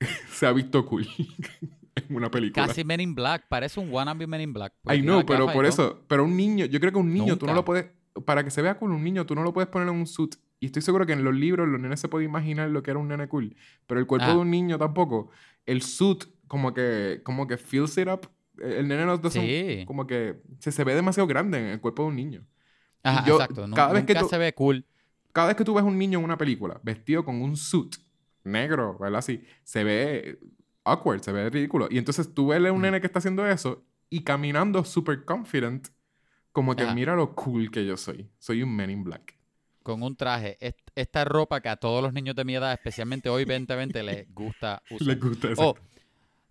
se ha visto cool en una película. Casi Men in Black. Parece un wannabe Men in Black. I tiene know, pero por todo. eso, pero un niño, yo creo que un niño tú no Nunca. lo puedes, para que se vea cool un niño, tú no lo puedes poner en un suit. Y estoy seguro que en los libros los nenes se pueden imaginar lo que era un nene cool, pero el cuerpo Ah. de un niño tampoco. El suit como que, como que fills it up. El nene no Sí. como que se, se ve demasiado grande en el cuerpo de un niño. Ajá, yo- exacto. Cada vez que nunca tú- se ve cool. Cada vez que tú ves un niño en una película vestido con un suit negro, ¿verdad? Así, se ve awkward, se ve ridículo. Y entonces tú ves a un Mm. nene que está haciendo eso y caminando super confident, como que Ajá. mira lo cool que yo soy. Soy un Men in Black. Con un traje. Est- Esta ropa que a todos los niños de mi edad, especialmente hoy 2020, les gusta usar. Les gusta eso. Oh,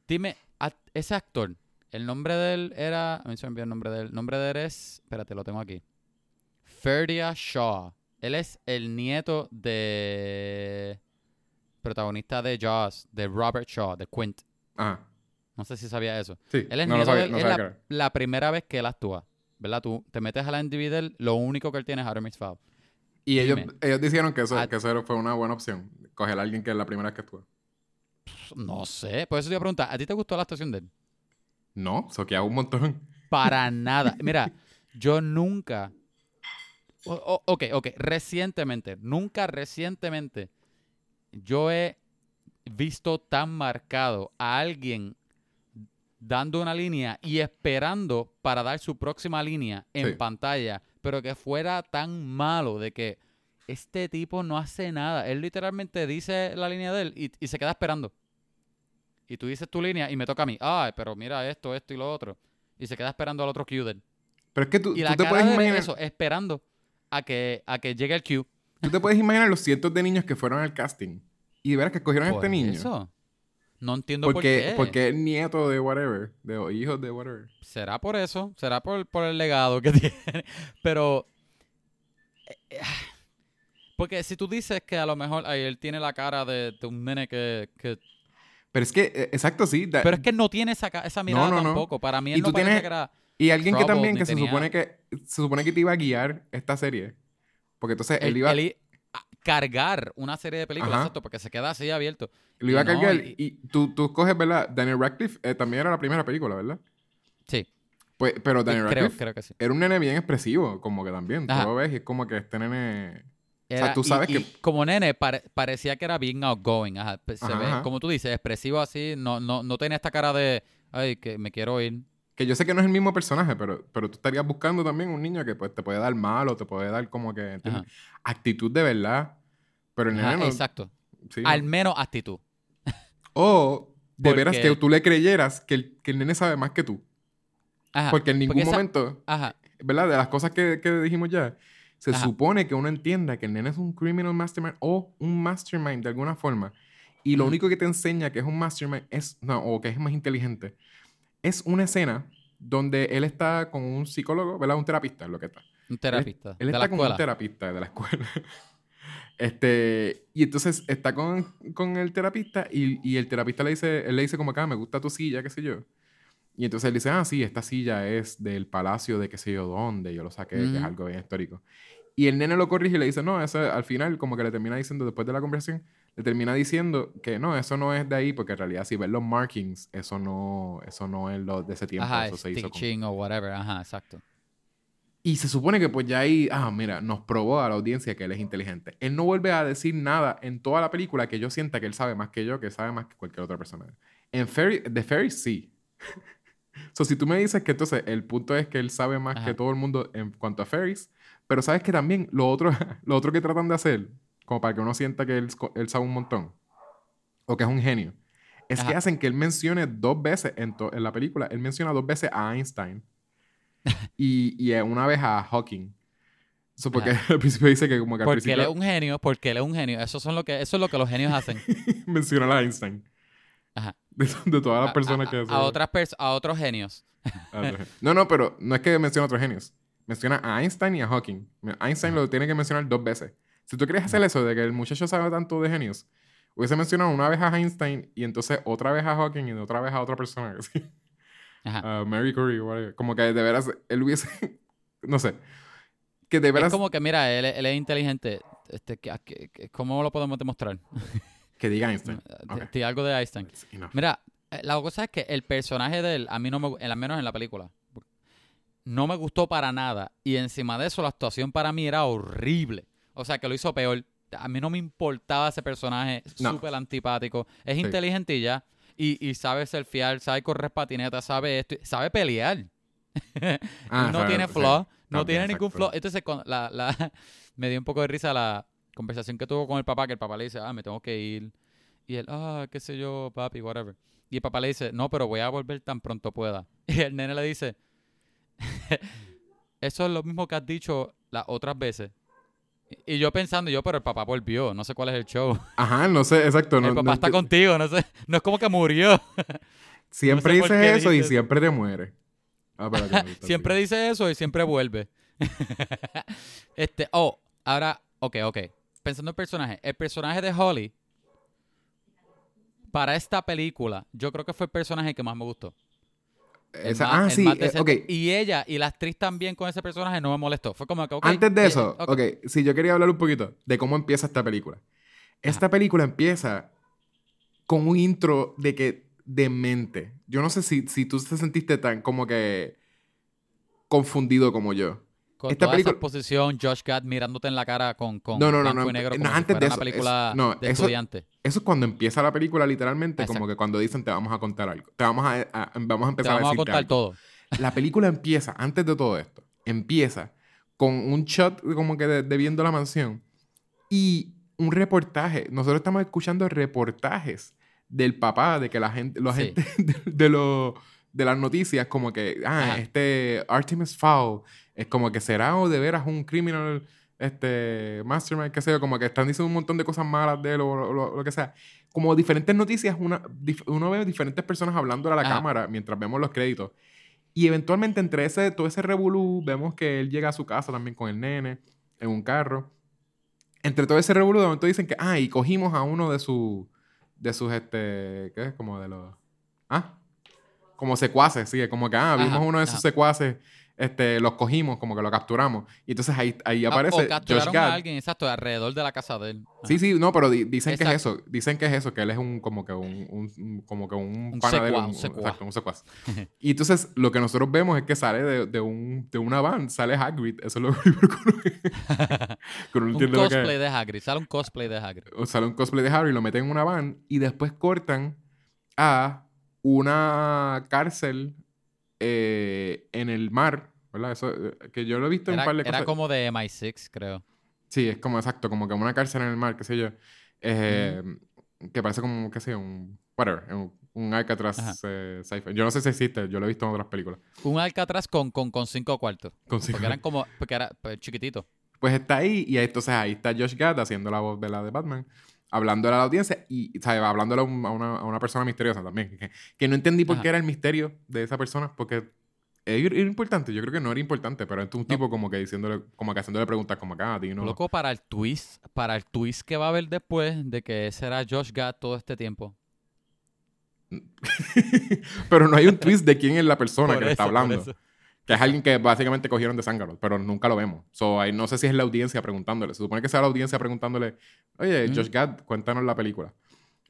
dime, a- ese actor, El nombre de él era. A mí se me envió el nombre de él. El nombre de él es. Espérate, lo tengo aquí. Ferdia Shaw. Él es el nieto de. Protagonista de Jaws, de Robert Shaw, de Quint. Ajá. No sé si sabía eso. Sí, Él es no sabía, no es la, primera vez que él actúa. ¿Verdad? Tú te metes a la él, lo único que él tiene es Artemis Fowl. Y ellos, ellos dijeron que eso, Ah. que eso fue una buena opción. Coger a alguien que es la primera vez que actúa. No sé. Por eso te iba a preguntar, ¿a ti te gustó la actuación de él? No, soqueaba un montón. Para nada. Mira, yo nunca. o- o- ok, ok. Recientemente, nunca recientemente, yo he visto tan marcado a alguien dando una línea y esperando para dar su próxima línea en Sí. pantalla, pero que fuera tan malo de que este tipo no hace nada. Él literalmente dice la línea de él y, y se queda esperando. Y tú dices tu línea y me toca a mí. Ay, pero mira esto, esto y lo otro. Y se queda esperando al otro cue de él. Pero es que tú, Y tú la te cara puedes de imaginar. eso, esperando a que, a que llegue el cue. Tú te puedes imaginar los cientos de niños que fueron al casting. Y de veras que escogieron a este niño. eso. No entiendo Porque, por qué. porque es nieto de whatever. De o hijos de whatever. Será por eso, será por, por el legado que tiene. Pero. eh, eh, Porque si tú dices que a lo mejor él tiene la cara de, de un nene que, que- Pero es que, eh, exacto, sí. da- Pero es que no tiene esa, esa mirada no, no. tampoco. Para mí él Y no tú tienes- que era. y alguien que también que se supone que se supone que te iba a guiar esta serie. Porque entonces él, Él, iba, él a cargar una serie de películas, Ajá. exacto, porque se queda así abierto. lo iba a no, cargar. y- Y, tú, tú coges, ¿verdad? Daniel Radcliffe eh, también era la primera película, ¿verdad? Sí, Pues, pero Daniel creo, Radcliffe creo que sí. era un nene bien expresivo, como que también. Tú Ajá. lo ves y es como que este nene. sea, Era- tú sabes y que- como nene pare- parecía que era bien outgoing. Ajá. Se Ajá, ve, ajá. como tú dices, expresivo así. No, no, no tenía esta cara de, ay, que me quiero ir. Que yo sé que no es el mismo personaje, pero, pero tú estarías buscando también un niño que pues, te puede dar mal o te puede dar como que actitud de verdad. Pero el nene Ajá, no. Exacto. sí, Al no. menos actitud. O de veras Porque- que tú le creyeras que el, que el nene sabe más que tú. Ajá. Porque en ningún esa- momento, Ajá. ¿verdad? De las cosas que, que dijimos ya, se Ajá. supone que uno entienda que el nene es un criminal mastermind o un mastermind de alguna forma. Y lo único que te enseña que es un mastermind es, no, o que es más inteligente, es una escena donde él está con un psicólogo, ¿verdad? Un terapista, es lo que está. Un terapista. Él de está la con escuela. un terapista de la escuela. Este, y entonces está con, con el terapista y, y el terapista le dice, él le dice como acá, me gusta tu silla, qué sé yo. Y entonces él dice, ah, sí, esta silla es del palacio de qué sé yo dónde, yo lo saqué, que es Ujú. algo bien histórico. Y el nene lo corrige y le dice, no, eso al final como que le termina diciendo, después de la conversación, le termina diciendo que no, eso no es de ahí, porque en realidad si ves los markings, eso no, eso no es lo de ese tiempo, Ajá, eso se hizo con... o whatever. Ajá, exacto. Y se supone que pues ya ahí, ah, mira, nos probó a la audiencia que él es inteligente. Él no vuelve a decir nada en toda la película que yo sienta que él sabe más que yo, que sabe más que cualquier otra persona. En Ferry, The Ferry sí. so, si tú me dices que entonces el punto es que él sabe más Ajá. que todo el mundo en cuanto a ferries, pero sabes que también lo otro, lo otro que tratan de hacer, como para que uno sienta que él, él sabe un montón, o que es un genio, es que Ajá. hacen que él mencione dos veces en, en la película, él menciona dos veces a Einstein y, y una vez a Hawking. Eso porque al principio dice que como que al Porque él es principio un genio, porque él es un genio. Eso, son lo que, eso es lo que los genios hacen. menciona a Einstein. Ajá. De, de todas las personas a, que a- hacen. a otras a otros genios. No, no, pero no es que menciona a otros genios. Menciona a Einstein y a Hawking. Einstein lo tiene que mencionar dos veces. Si tú quieres hacer eso de que el muchacho sabe tanto de genios, hubiese mencionado una vez a Einstein y entonces otra vez a Hawking y otra vez a otra persona. así. Ajá. A Mary Curie, whatever. Como que de veras él hubiese. no sé. Que de Es veras. como que, mira, él, él es inteligente. Este, ¿Cómo lo podemos demostrar? Que diga Einstein. Di- Ok. di algo de Einstein. Mira, eh, la cosa es que el personaje de él, a mí no me, al menos en la película, no me gustó para nada. Y encima de eso, la actuación para mí era horrible. O sea, que lo hizo peor. A mí no me importaba ese personaje, No. súper antipático. Es Sí. inteligente y ya. Y, y sabe ser fiel, sabe correr patineta, sabe esto, sabe pelear. Ah, no sabe, tiene sí. flaw, no tiene ningún flaw. Entonces, con la, la- me dio un poco de risa la conversación que tuvo con el papá, que el papá le dice, ah, me tengo que ir. Y él, ah, qué sé yo, papi, whatever. Y el papá le dice, no, pero voy a volver tan pronto pueda. Y el nene le dice, eso es lo mismo que has dicho las otras veces. Y yo pensando, yo, pero el papá volvió, no sé cuál es el show. Ajá, no sé, exacto. No, el papá no está contigo, no sé, no es como que murió. Siempre No sé dices eso y siempre te mueres. Ah, Siempre así. dice eso y siempre vuelve. este, oh, ahora, ok, ok. Pensando en personaje, el personaje de Holly, para esta película, yo creo que fue el personaje que más me gustó. Esa- ah, sí, eh, decente. ok. Y ella y la actriz también con ese personaje no me molestó. Fue como que. Antes de eh, eso, ok. ok, sí, yo quería hablar un poquito de cómo empieza esta película. Esta película empieza con un intro de que demente. Yo no sé si, si tú te sentiste tan como que confundido como yo. Con esta toda esa película- exposición, Josh Gad mirándote en la cara con, con No, no, no, blanco no, y negro no, como si antes fuera de una eso, película es- no, de eso- estudiante. Eso es cuando empieza la película, literalmente, como que cuando dicen te vamos a contar algo. Te vamos a, a- vamos a Te empezar vamos a a contar algo. todo. La película empieza, antes de todo esto, empieza con un shot como que de, de viendo la mansión y un reportaje. Nosotros estamos escuchando reportajes del papá, de que la gente, la Sí. gente de, de lo- de las noticias, como que, ah, Ajá. este Artemis Fowl, es como que será o de veras un criminal, este, mastermind, qué sé yo, como que están diciendo un montón de cosas malas de él o lo, lo- lo que sea. Como diferentes noticias, una, dif- uno ve diferentes personas hablando a la Ajá. cámara mientras vemos los créditos. Y eventualmente entre ese, todo ese revolú, vemos que él llega a su casa también con el nene, en un carro. Entre todo ese revolú, de momento dicen que, ah, y cogimos a uno de sus, de sus, este, ¿qué es? Como de los, ah, como secuaces, sí, como que, ah, vimos Ajá, uno de sus secuaces, este, los cogimos, como que lo capturamos. Y entonces ahí, ahí Ah, aparece o Josh capturaron Gad. a alguien, exacto, alrededor de la casa de él. Sí, sí, no, pero di- dicen que es eso. Dicen que es eso, que él es un como que un, como que un, Un pana de él, secuaz, un- un exacto, un secuaz. y entonces lo que nosotros vemos es que sale de, de un, de una van, sale Hagrid. Eso es lo primero que uno, Un cosplay de Hagrid. Sale un cosplay de Hagrid. O sale un cosplay de Harry, lo meten en una van y después cortan a una cárcel eh, en el mar, ¿verdad? Eso, eh, que yo lo he visto en Era, un par de era cosas. como de MI6, creo. Sí, es como exacto, como que una cárcel en el mar, qué sé yo. Eh, Que parece como, qué sé yo, un. Whatever, un, un Alcatraz eh, sci-fi. Yo no sé si existe, yo lo he visto en otras películas. Un Alcatraz con, con, con cinco cuartos. Con cinco- Porque eran como. Porque era pues, chiquitito. Pues está ahí, y entonces ahí está Josh Gad haciendo la voz de la de Batman, hablándole a la audiencia y, ¿sabes? Hablándole a, un- a una, a una persona misteriosa también. Que, que no entendí por Ajá. qué era el misterio de esa persona, porque era, importante. Yo creo que no era importante, pero es un tipo como que diciéndole, como que haciéndole preguntas como acá, no Loco, para el twist, para el twist que va a haber después de que ese era Josh Gad todo este tiempo. pero no hay un twist de quién es la persona Por que le está hablando. Que es alguien que básicamente cogieron de Zángaro, pero nunca lo vemos. So, ahí no sé si es la audiencia preguntándole. Se supone que sea la audiencia preguntándole, oye, Mm. Josh Gad, cuéntanos la película.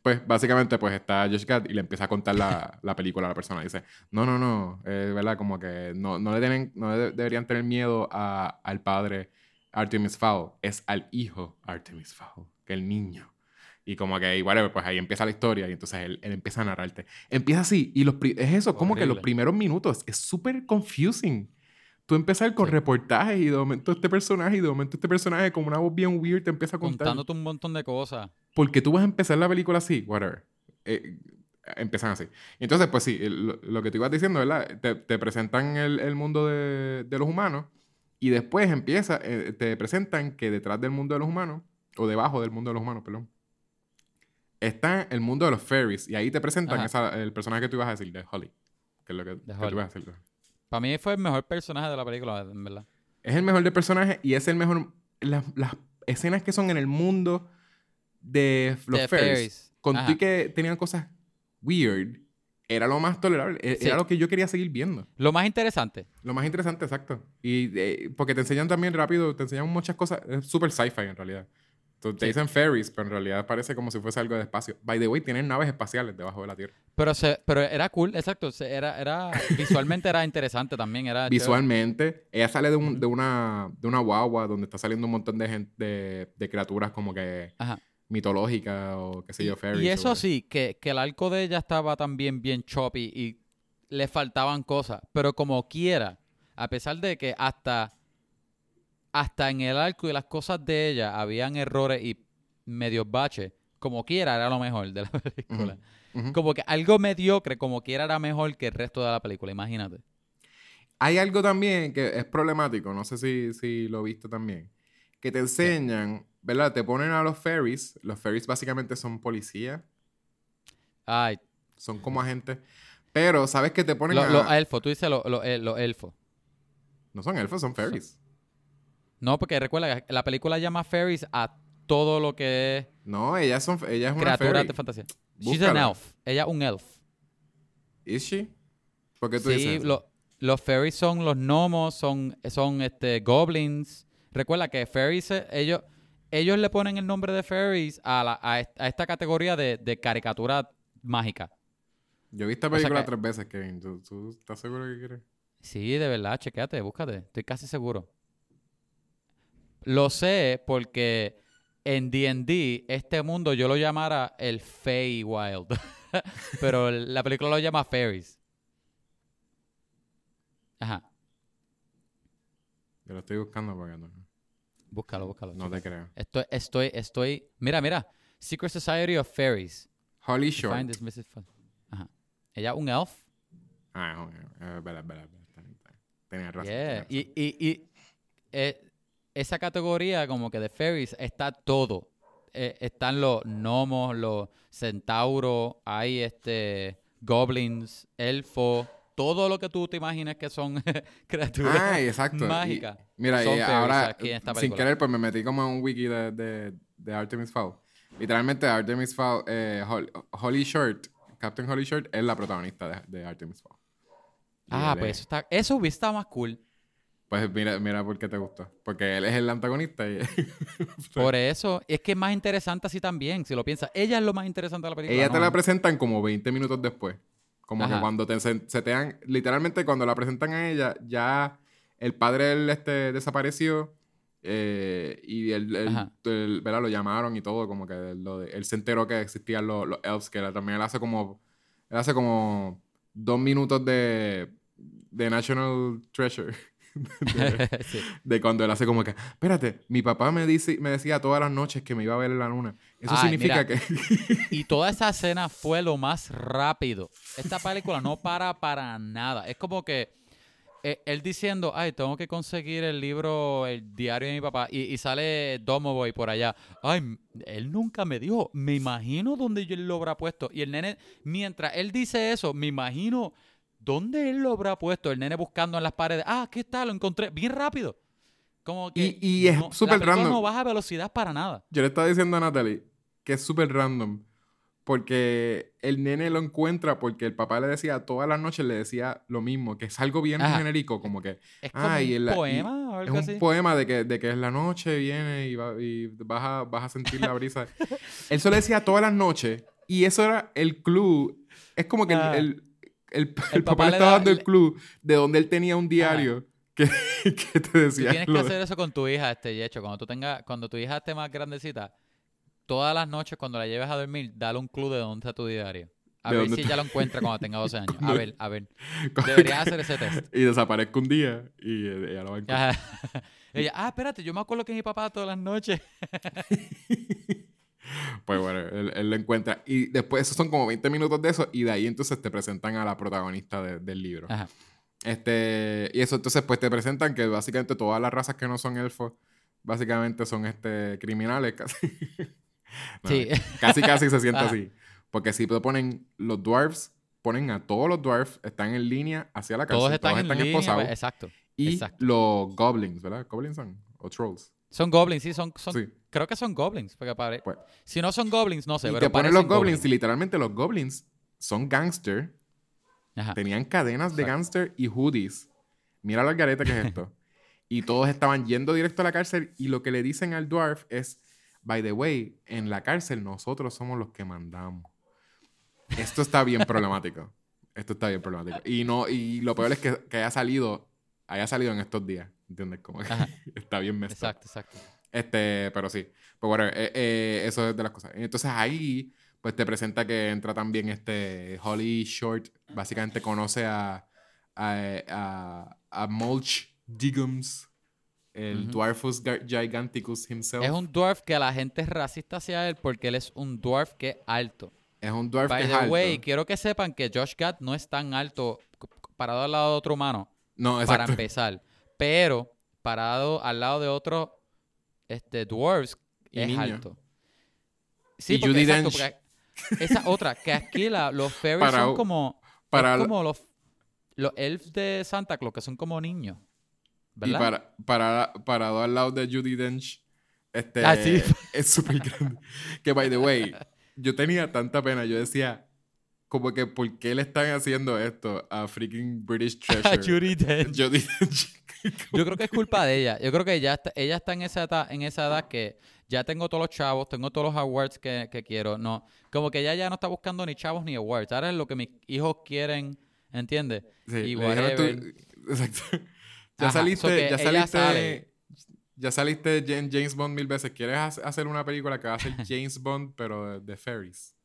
Pues básicamente pues está Josh Gad y le empieza a contar la, la película a la persona. Dice, no, no, no, eh, ¿verdad? Como que no, no le tienen, no de- deberían tener miedo a- al padre Artemis Fowl. Es al hijo Artemis Fowl, que el niño. Y como que igual, pues ahí empieza la historia y entonces él, él empieza a narrarte. Empieza así y los es eso, como que los primeros minutos es súper confusing. Tú empezar con Sí. reportajes y de momento este personaje y de momento este personaje con una voz bien weird te empieza a contar. Contándote un montón de cosas. Porque tú vas a empezar la película así, whatever. Eh, empiezan así. Entonces, pues sí, lo, lo que tú ibas diciendo, ¿verdad? Te, te presentan el, el mundo de, de los humanos y después empieza, eh, te presentan que detrás del mundo de los humanos, o debajo del mundo de los humanos, perdón, está el mundo de los fairies. Y ahí te presentan esa- el personaje que tú ibas a decir, de Holly. Que es lo que, que tú ibas a decir. Para mí fue el mejor personaje de la película, en verdad. Es el mejor de personaje y es el mejor. Las, las escenas que son en el mundo de los De fairies. fairies. Con Ajá. tú y que tenían cosas weird, era lo más tolerable. e- Sí. Era lo que yo quería seguir viendo. Lo más interesante, Lo más interesante, exacto. Y eh, porque te enseñan también rápido, te enseñan muchas cosas. Es súper sci-fi en realidad. Entonces, te Sí. dicen fairies, pero en realidad parece como si fuese algo de espacio. By the way, tienen naves espaciales debajo de la Tierra. pero se, pero era cool, exacto. se- Era, era, visualmente era interesante también. Era chévere. Visualmente, ella sale de, un- de, una, de una guagua donde está saliendo un montón de, gente, de, de criaturas como que Ajá. mitológicas o qué sé yo, fairies. Y eso sí, que, que el arco de ella estaba también bien choppy y le faltaban cosas. Pero como quiera, a pesar de que hasta, hasta en el arco y las cosas de ella habían errores y medios baches, como quiera era lo mejor de la película. Como que algo mediocre, como quiera era mejor que el resto de la película, imagínate. Hay algo también que es problemático, no sé si, si lo viste también, que te enseñan, ¿verdad? Te ponen a los fairies, los fairies básicamente son policías, Ay, son como agentes, Pero, ¿sabes que te ponen Lo- a- Los elfos, tú dices lo- lo- eh, los elfos. No son elfos, son fairies. No, porque recuerda que la película llama fairies a todo lo que es No, ellas son... Ella es una criaturas fairy. de fantasía. She's an elf. Ella es un elf. ¿Is she? ¿Por qué tú Sí, dices lo- los fairies son los gnomos, son, son este, goblins. Recuerda que fairies, eh, ellos, ellos le ponen el nombre de fairies a, la- a, est- a esta categoría de, de caricatura mágica. Yo o sea película que- tres veces, Kevin. ¿Tú, tú estás seguro que quieres? Sí, de verdad, chequéate, búscate. Estoy casi seguro. Lo sé porque en D&D este mundo yo lo llamara el Feywild. Pero la película lo llama Fairies. Ajá. Yo lo estoy buscando porque no, Búscalo, búscalo. no te creo. Estoy, estoy, estoy. Mira, mira. Secret Society of Fairies. Holly Short. Find this Ajá. Ella es un elf. Ah, es un- bien. Tenía razón. Yeah. tenía razón. Y, y, y eh, esa categoría como que de fairies está todo. Eh, están los gnomos, los centauros, hay este goblins, elfos, todo lo que tú te imagines que son criaturas Ah, exacto. Y- mágicas. mira, son y ahora, aquí en esta sin querer, pues me metí como en un wiki de, de, de Artemis Fowl. Literalmente, Artemis Fowl, eh, Hol- Holly Short, Captain Holly Short, es la protagonista de, de Artemis Fowl. Ah, pues es- eso está, eso hubiera estado más cool. Pues mira, mira por qué te gustó. Porque él es el antagonista y Por eso, es que es más interesante así también, si lo piensas. Ella es lo más interesante de la película. ella te la presentan como 20 minutos después. Como que cuando te se, se te dan, literalmente cuando la presentan a ella, ya el padre de él, este, desapareció eh, y Ajá. él, ¿verdad? lo llamaron y todo, como que lo de- él se enteró que existían los, los elves, que también él hace como, él hace como dos minutos de, de National Treasure. de, Sí. de cuando él hace como que, espérate, mi papá me, dice, me decía todas las noches que me iba a ver en la luna. Eso Ay, significa mira. que... Y toda esa escena fue lo más rápido. Esta película no para para nada. Es como que eh, él diciendo, ay, tengo que conseguir el libro, el diario de mi papá, y, y sale Domovoy por allá. Ay, él nunca me dijo, me imagino dónde yo lo habrá puesto. Y el nene, mientras él dice eso, me imagino dónde él lo habrá puesto. El nene buscando en las paredes. Ah, ¿qué tal? Lo encontré. Bien rápido. Como que Y- y es no- súper random. no baja velocidad para nada. Yo le estaba diciendo a Natalie que es súper random. Porque el nene lo encuentra porque el papá le decía, todas las noches le decía lo mismo, que es algo bien Ajá. genérico, como que Es como Ah, y un y- poema o es algo un así. poema de que, de que en la noche viene y, va- y vas, a, vas a sentir la brisa. Él solo decía todas las noches y eso era el clue. Es como que el, Ah. el- el- el El papá, papá le estaba da- dando el clue de donde él tenía un diario que, que te Tú decía. tienes que hacer eso con tu hija, este Yecho. Cuando tú tengas, cuando tu hija esté más grandecita, todas las noches cuando la lleves a dormir, dale un clue de dónde está tu diario. A ¿De ver si está? ella lo encuentra cuando tenga 12 años. A ver, a ver. Deberías hacer ese test. y desaparezca un día y eh, ella lo va a encontrar. Ella, ah, espérate, yo me acuerdo que mi papá todas las noches. Pues bueno, él, él lo encuentra. Y después, esos son como 20 minutos de eso. Y de ahí entonces te presentan a la protagonista de- del libro. Ajá. Este, y eso entonces pues te presentan que básicamente todas las razas que no son elfos, básicamente son este, criminales casi. No, Sí. Casi casi se siente Ajá. así. Porque si te ponen los dwarfs, ponen a todos los dwarfs, están en línea hacia la cárcel. Todos están en línea. esposados. pues, exacto. Y exacto. los goblins, ¿verdad? ¿Goblins son? ¿O trolls? Son goblins, sí, son, son Sí. Creo que son goblins. Porque pare- Pues- si no son goblins, no sé. y pero te ponen los parecen goblins, y literalmente los goblins son gangster. Ajá. Tenían cadenas de Exacto. gangster y hoodies. Mira la gareta que es esto. y todos estaban yendo directo a la cárcel y lo que le dicen al dwarf es, by the way, en la cárcel nosotros somos los que mandamos. Esto está bien problemático. Esto está bien problemático. Y no y lo peor es que, que haya salido haya salido en estos días, ¿entiendes? Como que está bien up. Exacto, exacto. Este, pero sí. Pues bueno, eh, eh, eso es de las cosas. Entonces ahí, pues te presenta que entra también este Holly Short. Básicamente conoce a, a, a, a Mulch Diggums, el Ujú. Dwarfus Ga- Giganticus himself. Es un dwarf que la gente es racista hacia él porque él es un dwarf que es alto. Es un dwarf By que es the alto. way, quiero que sepan que Josh Gad no es tan alto parado al lado de otro humano, No, para exacto. empezar. Pero parado al lado de otros este, dwarves Y es niño. alto. Sí, Y porque, exacto, Dench. porque esa otra, que aquí la- los fairies son como... para, como los, los elves de Santa Claus, que son como niños. y ¿Verdad? para, para, parado al lado de Judy Dench, este, Ah, sí. es súper grande. Que, by the way, yo tenía tanta pena. Yo decía, como que, ¿por qué le están haciendo esto a freaking British Treasure? A Dench. Judi Dench. Yo creo que es culpa de ella. Yo creo que ella está, ella está en esa edad, en esa edad que ya tengo todos los chavos, tengo todos los awards que, que quiero. No, como que ella ya no está buscando ni chavos ni awards. Ahora es lo que mis hijos quieren, ¿entiendes? Sí, Y tú- exacto. Ya Ajá, saliste, ya saliste, sale. ya saliste James Bond mil veces. ¿Quieres ha- hacer una película que va a ser James Bond, pero de, de fairies?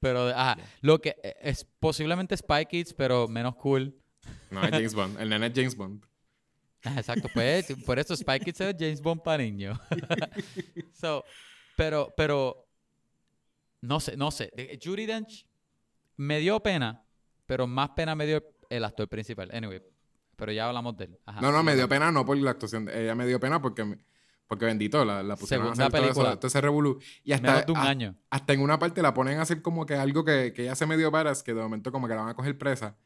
Pero, ajá, lo que eh, es posiblemente Spy Kids, pero menos cool. No es James Bond. El nene es James Bond. Ah, Exacto, pues por eso Spy Kids es James Bond para niños. so, pero, pero, no sé, no sé. Judi Dench me dio pena, pero más pena me dio el actor principal. Anyway, pero ya hablamos de él. Ajá, No, no, me dio pena no por la actuación. de- Ella me dio pena porque, me- porque bendito, la, la pusieron a Segunda hacer todo eso, película. Y hasta, Menos de un a- año. hasta en una parte la ponen a hacer como que algo que, que ella se medio varas, que de momento como que la van a coger presa.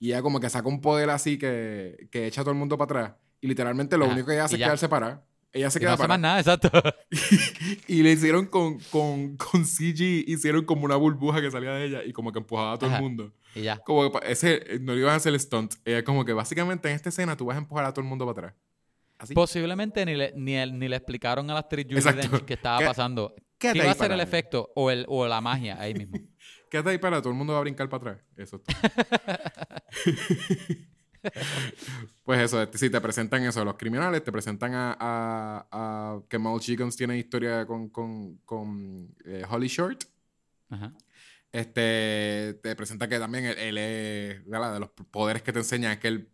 Y ella como que saca un poder así que, que echa a todo el mundo para atrás. Y literalmente lo Ajá, único que ella hace y es ya. quedarse parada. Ella se Y no queda hace más nada, exacto. Y le hicieron con, con, con CG, hicieron como una burbuja que salía de ella y como que empujaba a todo Ajá. el mundo. y ya. Como que ese, no le iban a hacer el stunt. Ella como que básicamente en esta escena tú vas a empujar a todo el mundo para atrás. Así. Posiblemente ni le, ni, el- ni le explicaron a la actriz Exacto. Dench que estaba ¿Qué- pasando. ¿Qué iba a ser el efecto o, el, o la magia ahí mismo? Quédate ahí para todo el mundo va a brincar para atrás. Eso está. pues eso, este, si te presentan eso, los criminales, te presentan a, a, a que Maul Chickens tiene historia con, con, con eh, Holly Short. Ajá. Este, te presenta que también él, él es, de los poderes que te enseña es que él,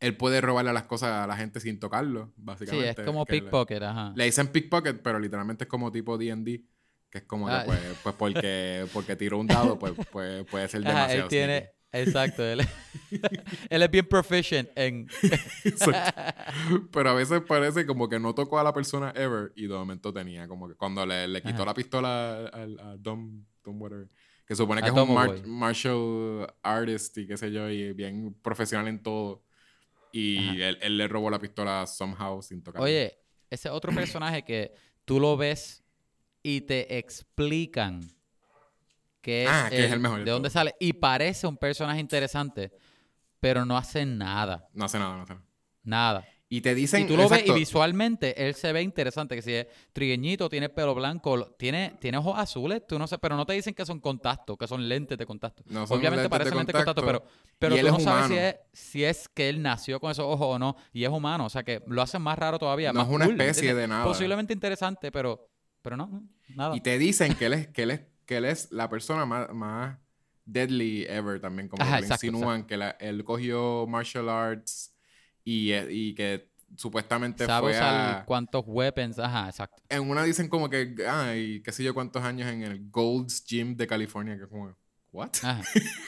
él puede robarle las cosas a la gente sin tocarlo, Sí, básicamente. es como pickpocket, ajá. Le dicen pickpocket, pero literalmente es como tipo D&D, que es como Ah. que pues, pues porque, porque tiró un dado, pues, pues puede ser demasiado él tiene, sneaky. exacto, él, él es bien proficient en... Pero a veces parece como que no tocó a la persona ever y de momento tenía como que cuando le, le quitó Ajá. la pistola al- a, Dom, Dom whatever, que supone que A es un mar- martial artist y qué sé yo, y bien profesional en todo. Y él, él le robó la pistola somehow sin tocar. Oye, ese otro personaje que tú lo ves y te explican es, Ah, que es el mejor de de dónde sale y parece un personaje interesante, pero no hace nada, No hace nada, no hace nada. nada. Y te dicen. Y tú lo ves exacto, y visualmente él se ve interesante, que si es trigueñito, tiene pelo blanco, tiene, tiene ojos azules, tú no sé, pero no te dicen que son contactos, que son lentes de contacto. No son Obviamente lentes de parecen lentes de contacto, pero, pero tú no es sabes si es, si es que él nació con esos ojos o no, y es humano, o sea que lo hacen más raro todavía. No más es una cool, especie ¿entiendes? de nada. Posiblemente interesante, pero, pero no, nada. Y te dicen que él es, que él es, que él es la persona más, más deadly ever también. Como Ajá, que exacto, insinúan que la- él cogió martial arts y, eh, y que supuestamente Sabe fue a... cuántos weapons, ajá, exacto. En una dicen como que, ay, qué sé yo cuántos años en el Gold's Gym de California, que es como, ¿what? Ajá.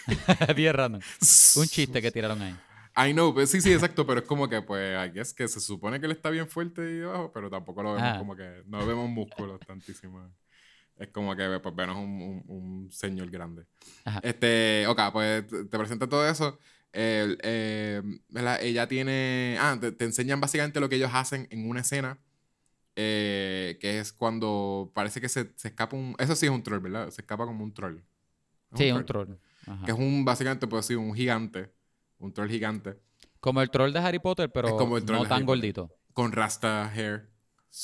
Bien random. Un chiste que tiraron ahí. I know, pues sí, sí, exacto, pero es como que, pues, I guess que se supone que él está bien fuerte ahí abajo, pero tampoco lo vemos Ah. como que, no vemos músculos tantísimo. Es como que, pues, vemos un, un, un señor grande. Ajá. Este, ok, pues te presenta todo eso. El, eh, ¿verdad? Ella tiene, ah, te, te enseñan básicamente lo que ellos hacen en una escena, eh, que es cuando parece que se, se escapa un, eso sí es un troll, ¿verdad? Se escapa como un troll. ¿Es Sí, un troll. Ajá. Que es un, básicamente, pues sí, un gigante, un troll gigante. Como el troll de Harry Potter, pero como el troll no tan gordito. con rasta hair.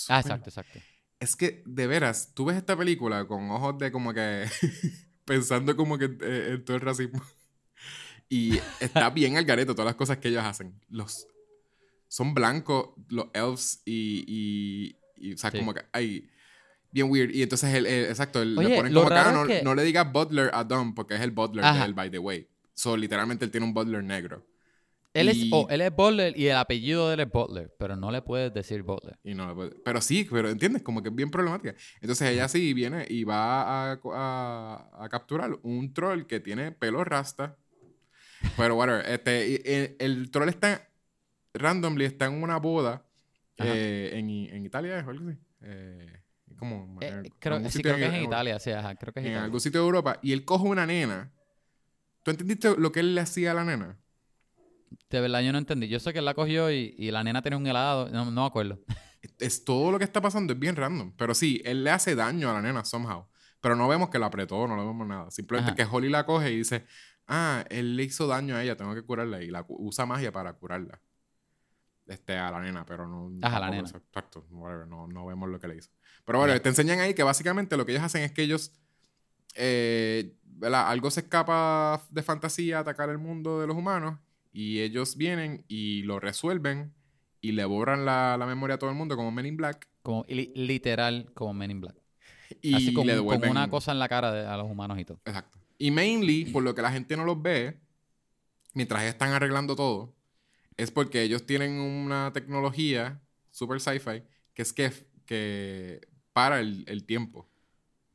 Ah, exacto, exacto. Es que, de veras, tú ves esta película con ojos de como que. pensando como que eh, en todo el racismo. y está bien al gareto todas las cosas que ellos hacen. Los. Son blancos, los elves, y. y, y, o sea, Sí. como que. Bien weird. Y entonces, el, el- exacto, el- Oye, le ponen como que, ah, no, que- no le digas butler a Dom, porque es el butler Ajá. de él, by the way. So, literalmente, él tiene un butler negro. Él, Y- es, oh, él es Butler y el apellido de él es Butler, pero no le puedes decir Butler. Y no le Pero sí, pero entiendes, como que es bien problemática. Entonces ella sí viene y va a, a- a capturar un troll que tiene pelo rasta. Pero whatever, este, y- y- el, troll está randomly, está en una boda eh, en, en Italia, o algo así. Eh, como Eh, creo, sí, que es en en- Italia, sí, ajá, creo que es en Italia. algún sitio de Europa y él coge una nena. ¿Tú entendiste lo que él le hacía a la nena? De verdad yo no entendí. Yo sé que él la cogió y, y la nena tenía un helado. No, no me acuerdo. Es todo lo que está pasando, es bien random. Pero sí, él le hace daño a la nena somehow. Pero no vemos que la apretó, no le vemos nada. Simplemente Ajá. que Holly la coge y dice, ah, él le hizo daño a ella, tengo que curarla. Y la usa magia para curarla. Este, a la nena, pero no... Ajá, la nena. Exacto, whatever, no, no vemos lo que le hizo. Pero bueno, te enseñan ahí que básicamente lo que ellos hacen es que ellos... eh, ¿verdad? Algo se escapa de fantasía a atacar el mundo de los humanos y ellos vienen y lo resuelven y le borran la, la memoria a todo el mundo como Men in Black Como li- literal como Men in Black. y Así con, le devuelven una cosa en la cara de- a los humanos y todo. Exacto. Y mainly, por lo que la gente no los ve, mientras están arreglando todo, es porque ellos tienen una tecnología super sci-fi que es que, que para el, el tiempo.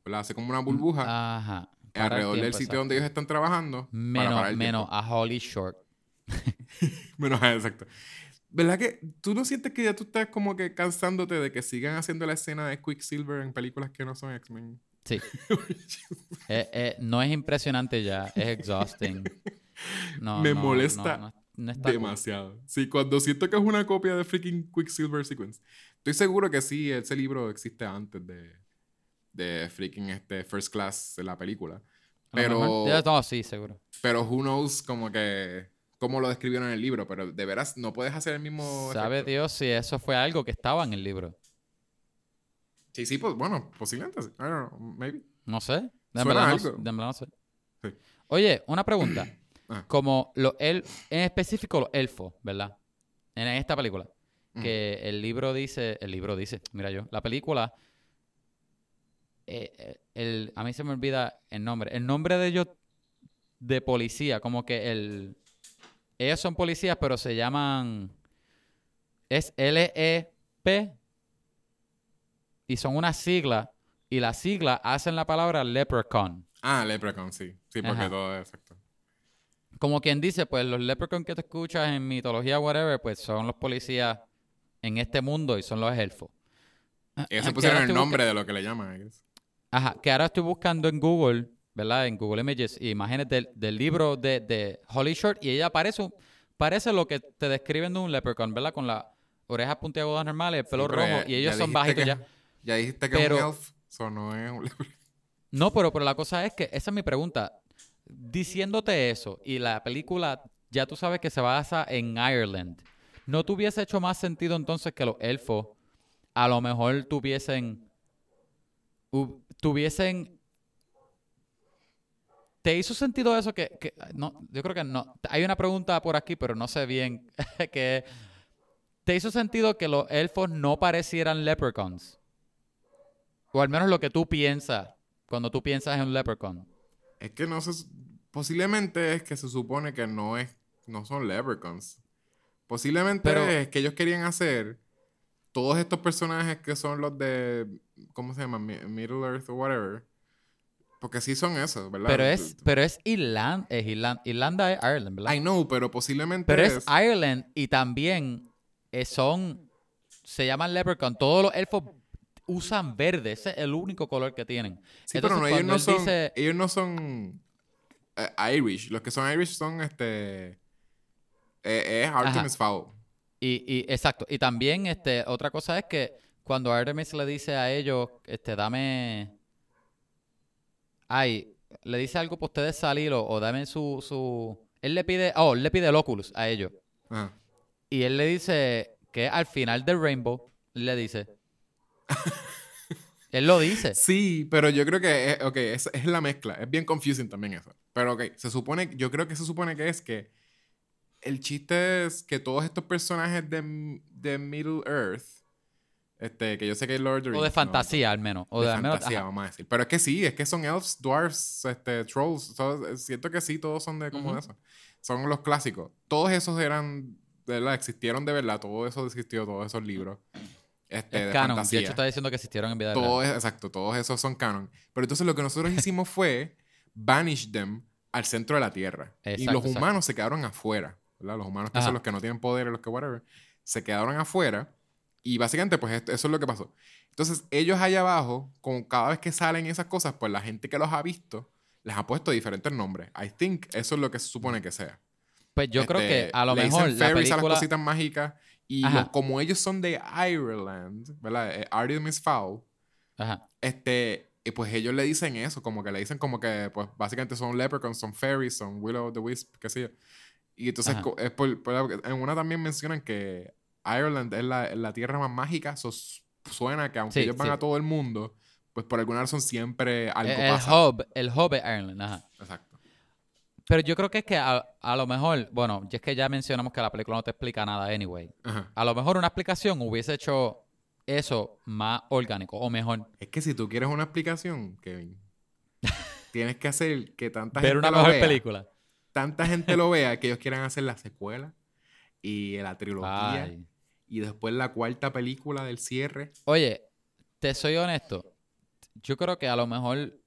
¿verdad? Hace como una burbuja Ajá. Alrededor del sitio exacto. donde ellos están trabajando. para Menos, parar el menos a Holly Short. Menos, ah, exacto. ¿Verdad que tú no sientes que ya tú estás como que cansándote de que sigan haciendo la escena de Quicksilver en películas que no son X-Men? Sí. Eh, eh, no es impresionante ya, es exhausting. No, Me no, molesta no, no- no está cool. Demasiado. Sí, cuando siento que es una copia de freaking Quicksilver Sequence. Estoy seguro que sí, ese libro existe antes de, de freaking este First Class de la película. Pero, ya, no, sí, seguro. pero who knows como que cómo lo describieron en el libro. Pero de veras no puedes hacer el mismo ¿Sabe efecto. Dios si eso fue algo que estaba en el libro? Sí, sí, pues bueno, posiblemente. I don't know, maybe. No sé. De Suena verdad, no, algo. sé, de no sé. Sí. Oye, una pregunta. Ah. Como los el, en específico los elfos, ¿verdad? En esta película. Que el libro dice, el libro dice, mira yo, la película, eh, eh, el, a mí se me olvida el nombre. El nombre de ellos de policía, como que el, ellos son policías, pero se llaman, es L-E-P y son una sigla y la sigla hacen la palabra leprechaun. Ah, Leprechaun, sí. Sí, porque Ajá. todo es exacto. Como quien dice, pues los leprechaun que te escuchas en mitología, whatever, pues son los policías en este mundo y son los elfos. Ellos se pusieron el nombre de lo que le llaman. I guess. Ajá, que ahora estoy buscando en Google, ¿verdad? En Google Images, imágenes del, del libro de, de Holly Short y ella parece, parece lo que te describen de un leprechaun, ¿verdad? Con las orejas puntiagudas normales, el pelo Sí, rojo ya- y ellos son bajitos que- ya. Ya dijiste que Pero- es un elf, so no es un leprechaun. No, pero, pero la cosa es que esa es mi pregunta. Diciéndote eso y la película ya tú sabes que se basa en Ireland, ¿no tuviese hecho más sentido entonces que los elfos a lo mejor tuviesen tuviesen ¿Te hizo sentido eso que, que- no, yo creo que no. Hay una pregunta por aquí, pero no sé bien que ¿Te hizo sentido que los elfos no parecieran leprechauns? O al menos lo que tú piensas cuando tú piensas en un leprechaun. Es que no se... Posiblemente es que se supone que no es... No son leprechauns. Posiblemente Pero- es que ellos querían hacer todos estos personajes que son los de... ¿Cómo se llama? Mi- Middle Earth o whatever. Porque sí son esos, ¿verdad? Pero es, pero es Irlanda, es Irlanda, Irlanda es Ireland, ¿verdad? I know, pero posiblemente Pero es... es Ireland y también eh, son, se llaman leprechaun. Todos los elfos usan verde, ese es el único color que tienen. Sí, Entonces, pero no, ellos no son... dice- Ellos no son... eh, Irish. Los que son Irish son este... eh, es Artemis Fowl. Y, y exacto. Y también este, otra cosa es que cuando Artemis le dice a ellos, este, dame. Ay, le dice algo para ustedes salir o, o dame su, su. Él le pide. Oh, él le pide el Oculus a ellos. Ajá. Y él le dice que al final del Rainbow, le dice. él lo dice. Sí, pero yo creo que es, ok, es, es la mezcla. Es bien confusing también eso. Pero ok, se supone, yo creo que se supone que es que el chiste es que todos estos personajes de, de Middle Earth, este, que yo sé que es Lord of the O de Rings, ¿no? fantasía, al menos. O de de, menos- fantasía, vamos a decir. Pero es que sí, es que son elves, dwarfs, este, trolls. todos- siento que sí, todos son de como Ujú. eso. Son los clásicos. Todos esos eran, de verdad, existieron de verdad. Todo eso existió, todos esos libros. Este, Es de canon. De fantasía. hecho, está diciendo que existieron en vida Todo real. es- exacto, todos esos son canon. Pero entonces lo que nosotros hicimos fue banish them al centro de la Tierra. y Exacto, los exacto. humanos se quedaron afuera. ¿Verdad? Los humanos que Ajá. son los que no tienen poder, los que whatever, se quedaron afuera. Y básicamente, pues esto- eso es lo que pasó. Entonces, ellos allá abajo, con cada vez que salen esas cosas, pues la gente que los ha visto les han puesto diferentes nombres. I think eso es lo que se supone que sea. Pues yo creo Este, que a lo le mejor dicen la fairies a las película... cositas mágicas y los- como ellos son de Ireland, ¿verdad? Eh, Artemis Fowl, Ajá. este, y pues ellos le dicen eso, como que le dicen como que, pues básicamente son leprechauns, son fairies, son Willow the Wisp, qué sé yo. Y entonces es por- por- en una también mencionan que Ireland es la, la tierra más mágica, eso suena que aunque Sí, ellos van sí. a todo el mundo, pues por alguna razón siempre algo El, el pasa. hub, el hub es Ireland, ajá. Exacto. Pero yo creo que es que a, a lo mejor, bueno, ya es que ya mencionamos que la película no te explica nada anyway. Ajá. A lo mejor una explicación hubiese hecho eso más orgánico o mejor. Es que si tú quieres una explicación, Kevin, tienes que hacer que tanta Ver gente una lo mejor vea, película. Tanta gente lo vea que ellos quieran hacer la secuela y la trilogía Ay. y después la cuarta película del cierre. Oye, te soy honesto. Yo creo que a lo mejor,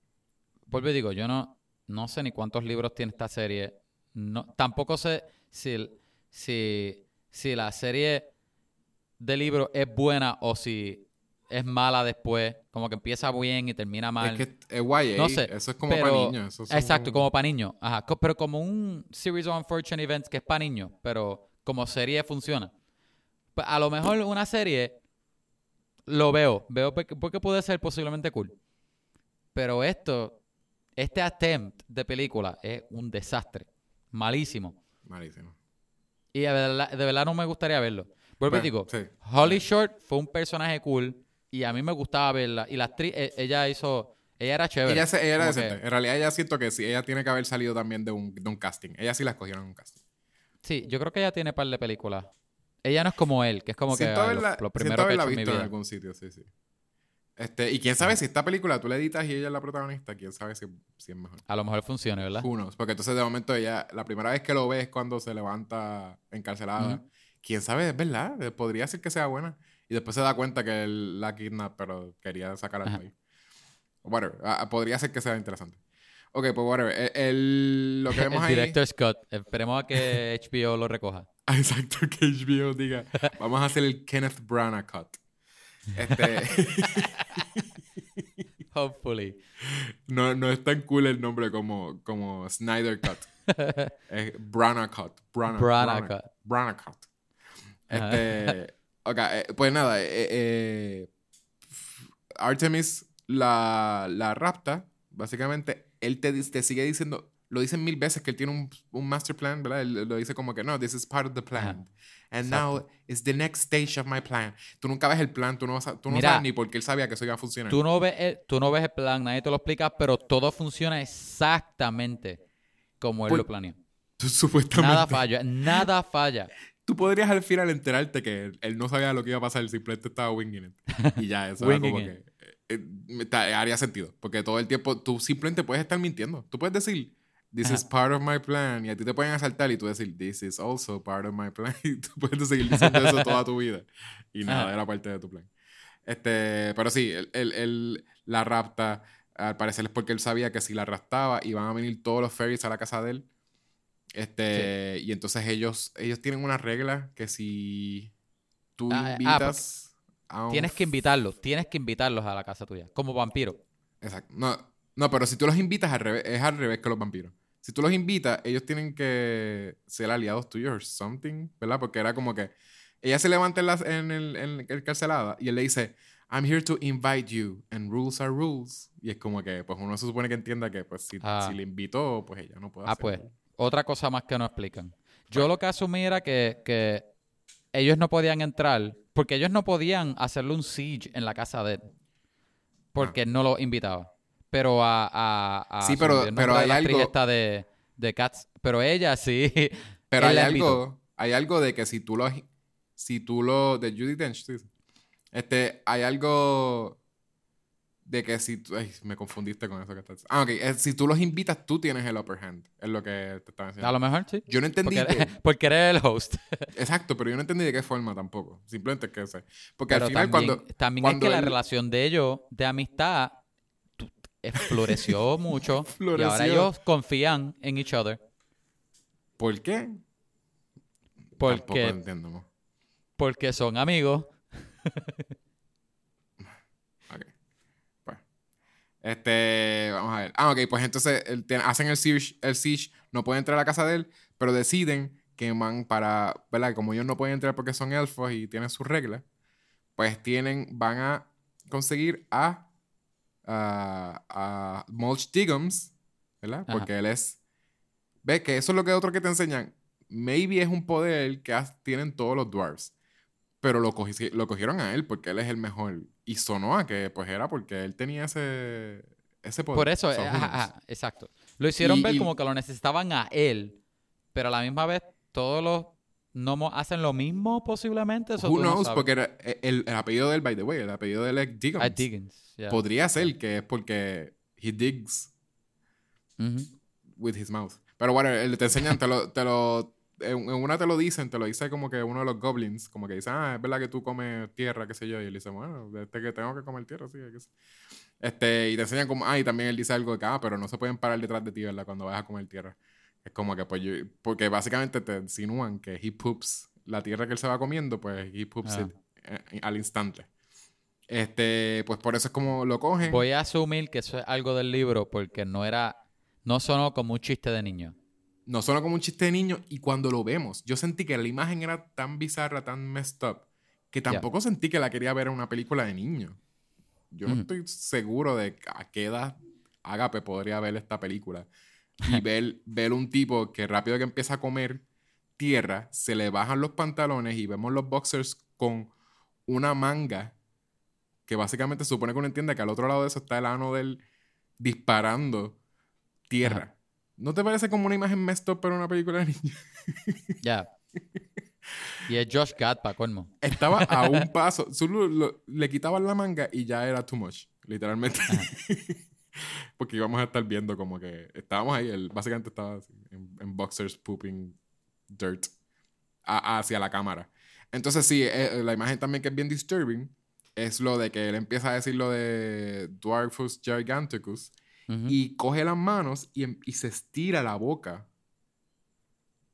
vuelvo y digo, yo no, no sé ni cuántos libros tiene esta serie. No, tampoco sé si, si, si la serie de libros es buena o si es mala después. Como que empieza bien y termina mal. Es que es YA, No sé, eso es como para niños. Exacto, como para niños. Ajá, pero como un series of unfortunate events que es para niños, pero como serie funciona. Pues a lo mejor una serie lo veo, veo porque, puede ser posiblemente cool. Pero esto, este attempt de película es un desastre, malísimo. Malísimo. Y de verdad, de verdad no me gustaría verlo. Vuelvo Bueno, digo, sí. Holly Short fue un personaje cool y a mí me gustaba verla. Y la actriz, e- ella hizo, ella era chévere. Ella, se- ella era Como que- decente. En realidad, ella siento que sí, ella tiene que haber salido también de un, de un casting. Ella sí la escogieron en un casting. Sí, yo creo que ella tiene par de películas. Ella no es como él, que es como que siento ay, lo, haberla, lo siento primero que he hecho en mi visto en vida. algún sitio, sí, sí. Este, y quién sabe si esta película tú la editas y ella es la protagonista, quién sabe si, si es mejor. A lo mejor funcione, ¿verdad? Knows? Porque entonces de momento ella, la primera vez que lo ves cuando se levanta encarcelada, Ujú. quién sabe, es verdad, eh, podría ser que sea buena. Y después se da cuenta que él la kidnap, pero quería sacar al país. Whatever, ah, ah, podría ser que sea interesante. Ok, pues whatever. El, el- lo que vemos el ahí. director Scott. Esperemos a que HBO lo recoja. Ah, Exacto, que HBO diga, vamos a hacer el Kenneth Branagh cut. Este, Hopefully. no, no es tan cool el nombre como, como Snyder cut. Es Branagh cut. Branagh, Branagh Branagh- cut. Branagh cut. Este, ok, eh, pues nada, eh, eh, Artemis la, la rapta, básicamente, él te, te sigue diciendo, lo dicen mil veces que él tiene un, un master plan, ¿verdad? Él lo dice como que no, this is part of the plan. Ajá. And now it's the next stage of my plan. Tú nunca ves el plan, tú no, tú no Mira, sabes ni por qué él sabía que eso iba a funcionar. Tú no, ves el, tú no ves el plan, nadie te lo explica, pero todo funciona exactamente como él Pues, lo planeó. Tú, supuestamente. Nada falla, nada falla. Tú podrías al final enterarte que él, él no sabía lo que iba a pasar, simplemente estaba winging it. Y ya, eso era como que. eh, eh, haría sentido. Porque todo el tiempo tú simplemente puedes estar mintiendo. Tú puedes decir, This Ajá. is part of my plan. Y a ti te pueden asaltar y tú decir, This is also part of my plan. Y tú puedes seguir diciendo eso toda tu vida. Y nada, Ajá. era parte de tu plan. Este, pero sí, él, él- él la rapta. Al parecer es porque él sabía que si la raptaba iban a venir todos los fairies a la casa de él. Este, y entonces ellos, ellos tienen una regla que si tú Ah, ah, invitas a un Tienes que invitarlos, tienes que invitarlos a la casa tuya, como vampiro. Exacto. No, no, pero si tú los invitas al revés, es al revés que los vampiros. Si tú los invitas, ellos tienen que ser aliados tuyos or something, ¿verdad? Porque era como que ella se levanta en, la, en, el, en el carcelada y él le dice, I'm here to invite you and rules are rules. Y es como que, pues uno se supone que entienda que, pues si, Ah. si le invitó, pues ella no puede Ah, hacerlo. pues, otra cosa más que no explican. Yo lo que asumí era que, que ellos no podían entrar, porque ellos no podían hacerle un siege en la casa de él, porque él no lo invitaba. Pero a... a, a Sí, pero- el pero hay la algo- esta de, de Cats, pero ella sí. Pero hay algo, hay algo de que si tú lo, si tú lo, de Judy Dench, este, hay algo de que si tú, ay, me confundiste con eso que estás Ah, ok, eh, si tú los invitas, tú tienes el upper hand, es lo que te estaba A diciendo. lo mejor sí. Yo no entendí, Porque, eres el host. exacto, pero yo no entendí de qué forma tampoco, simplemente que sé. Porque Pero al final también, cuando, también cuando es que la relación de ellos, de amistad, floreció mucho. Y ahora Floreció. ellos confían en each other. ¿por qué? Tampoco Porque, entiendo. mo. porque son amigos. Ok. Pues. Este, vamos a ver. Ah, ok, pues entonces el- hacen el siege, el siege, no pueden entrar a la casa de él, pero deciden que van para, ¿verdad? Como ellos no pueden entrar porque son elfos y tienen sus reglas, pues tienen, van a conseguir a, a, a Mulch Diggums, ¿verdad? Ajá. Porque él es, ves que eso es lo que otro que te enseñan. Maybe es un poder que has- tienen todos los dwarves. Pero lo, cogi- lo cogieron a él porque él es el mejor. Y sonó a que pues era porque él tenía ese, ese poder. Por eso, So, eh, ajá, ajá, exacto. Lo hicieron Y- ver y- como que lo necesitaban a él, pero a la misma vez todos los gnomos hacen lo mismo posiblemente. Eso Who no porque e, el, el apellido de él, by the way, el apellido de él es. Ah, Diggins. yeah. Podría ser que es porque he digs with his mouth. Pero bueno, te enseñan, te lo, te lo, en una te lo dicen, te lo dice como que uno de los goblins, como que dice, ah, es verdad que tú comes tierra, qué sé yo, y él dice, bueno, desde que tengo que comer tierra, sí, que sí. Este, y te enseñan como, ah, y también él dice algo de que, ah, pero no se pueden parar detrás de ti, ¿verdad? Cuando vas a comer tierra. Es como que, pues yo, porque básicamente te insinúan que he poops la tierra que él se va comiendo, pues he poops Ah. it eh, al instante. Este, pues por eso es como lo cogen. Voy a asumir que eso es algo del libro porque no era, no sonó como un chiste de niño. No suena como un chiste de niño y cuando lo vemos, yo sentí que la imagen era tan bizarra, tan messed up, que tampoco sentí que la quería ver en una película de niño. Yo no estoy seguro de a qué edad Agape podría ver esta película y ver, ver un tipo que rápido que empieza a comer tierra, se le bajan los pantalones y vemos los boxers con una manga que básicamente supone que uno entiende que al otro lado de eso está el ano de él disparando tierra. Ajá. ¿No te parece como una imagen messed up para una película de niños? Ya. y es Josh Gad para colmo. Estaba a un paso. Solo lo- le quitaban la manga y ya era too much, literalmente. Porque íbamos a estar viendo como que estábamos ahí, él básicamente estaba así, en, en boxers pooping dirt a- hacia la cámara. Entonces sí, eh, la imagen también que es bien disturbing es lo de que él empieza a decir lo de Dwarfus Giganticus Ujú. y coge las manos y, em- y se estira la boca.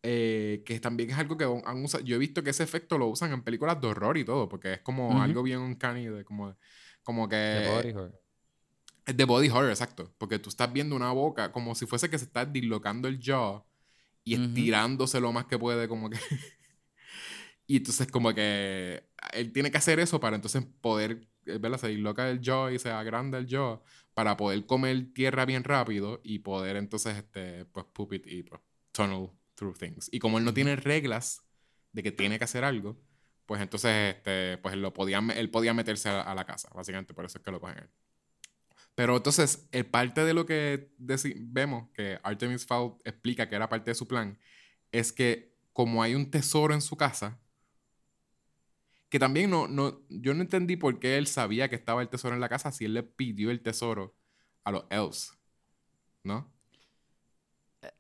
Eh, que también es algo que han usado. Yo he visto que ese efecto lo usan en películas de horror y todo, porque es como Ujú. algo bien uncanny, de como, como que. The Body Horror. Es de body horror, exacto. Porque tú estás viendo una boca como si fuese que se está dislocando el jaw y Ujú. estirándose lo más que puede, como que. y entonces, como que él tiene que hacer eso para entonces poder, eh, ¿verdad? Se disloca el jaw y se agranda el jaw para poder comer tierra bien rápido y poder entonces, este, pues, y pues, tunnel through things. Y como él no tiene reglas de que tiene que hacer algo, pues entonces, este, pues él, lo podía, él podía meterse a, a la casa, básicamente, por eso es que lo cogen él. Pero entonces, el parte de lo que vemos que Artemis Fowl explica que era parte de su plan, es que como hay un tesoro en su casa, que también no, no, yo no entendí por qué él sabía que estaba el tesoro en la casa si él le pidió el tesoro a los elves, ¿no?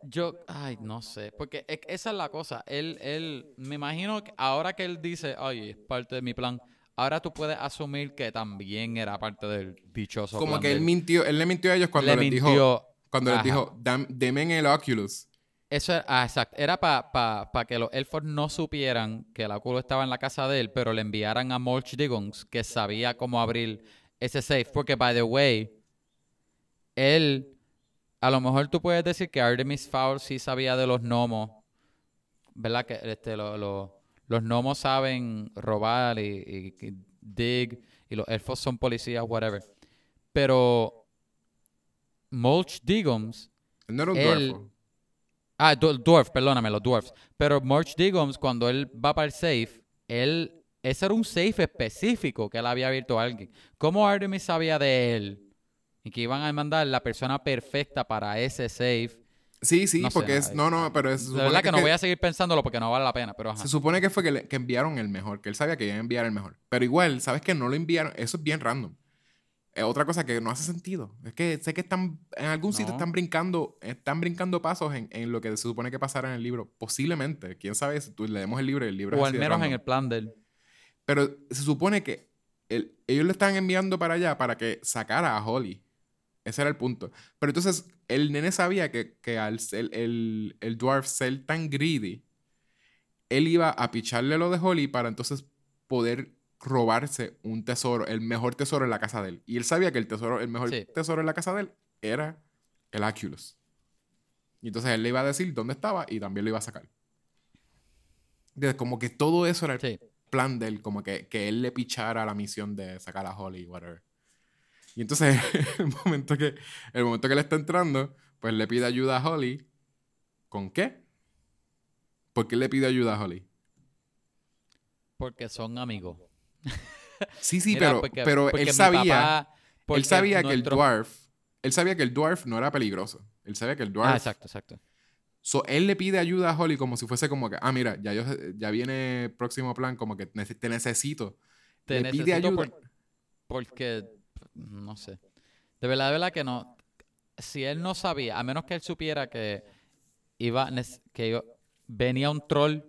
Yo, ay, no sé, porque es que esa es la cosa. Él, él, me imagino que ahora que él dice, ay, es parte de mi plan, ahora tú puedes asumir que también era parte del dichoso Como plan que él mintió, él le mintió a ellos cuando Le les dijo, cuando les Ajá. dijo, "Dam- deme en el Oculus. Eso era, ah, exacto. Era para que los elfos no supieran que el óculo estaba en la casa de él, pero le enviaran a Mulch Diggons, que sabía cómo abrir ese safe. Porque, by the way, él, a lo mejor tú puedes decir que Artemis Fowl sí sabía de los gnomos, ¿verdad? Que este, lo- lo- los gnomos saben robar y, y- y dig, y los elfos son policías, whatever. Pero Mulch Diggons Él no era un Él-. Ah, Dwarf, perdóname, los Dwarfs. Pero March Diggums, cuando él va para el safe, él. Ese era un safe específico que él había abierto a alguien. ¿Cómo Artemis sabía de él? Y que iban a mandar la persona perfecta para ese safe. Sí, sí, no sé, porque es, no, no, pero es, supone verdad que no voy a seguir pensándolo porque no vale la pena, pero ajá. Se supone que fue que, le- que enviaron el mejor, que él sabía que iban a enviar el mejor. Pero igual, ¿sabes que No lo enviaron. Eso es bien random. Es otra cosa que no hace sentido. Es que sé que están, en algún sitio No. están brincando, están brincando pasos en, en lo que se supone que pasará en el libro. Posiblemente. Quién sabe si tú leemos el libro y el libro es O al menos en el plan de él. Pero se supone que el- ellos lo estaban enviando para allá para que sacara a Holly. Ese era el punto. Pero entonces el nene sabía que, que al el, el dwarf ser tan greedy, él iba a picharle lo de Holly para entonces poder robarse un tesoro, el mejor tesoro en la casa de él. Y él sabía que el tesoro, el mejor Sí. tesoro en la casa de él era el Aculus. Y entonces él le iba a decir dónde estaba y también lo iba a sacar. Entonces, como que todo eso era el Sí. plan de él, como que, que él le pichara la misión de sacar a Holly, whatever. Y entonces, el momento que, el momento que él está entrando, pues le pide ayuda a Holly. ¿Con qué? ¿Por qué le pide ayuda a Holly? Porque son amigos. Sí, sí, Mira, pero, porque- pero porque él sabía, papá- él sabía que el dwarf, él sabía que el dwarf no era peligroso. Él sabía que el dwarf Ah, exacto, exacto. So, él le pide ayuda a Holly como si fuese como que, ah, mira, ya, yo, ya viene próximo plan, como que te necesito. Te le pide necesito ayuda. por- porque, no sé. De verdad, de verdad que no. Si él no sabía, a menos que él supiera que iba, que iba- venía un troll,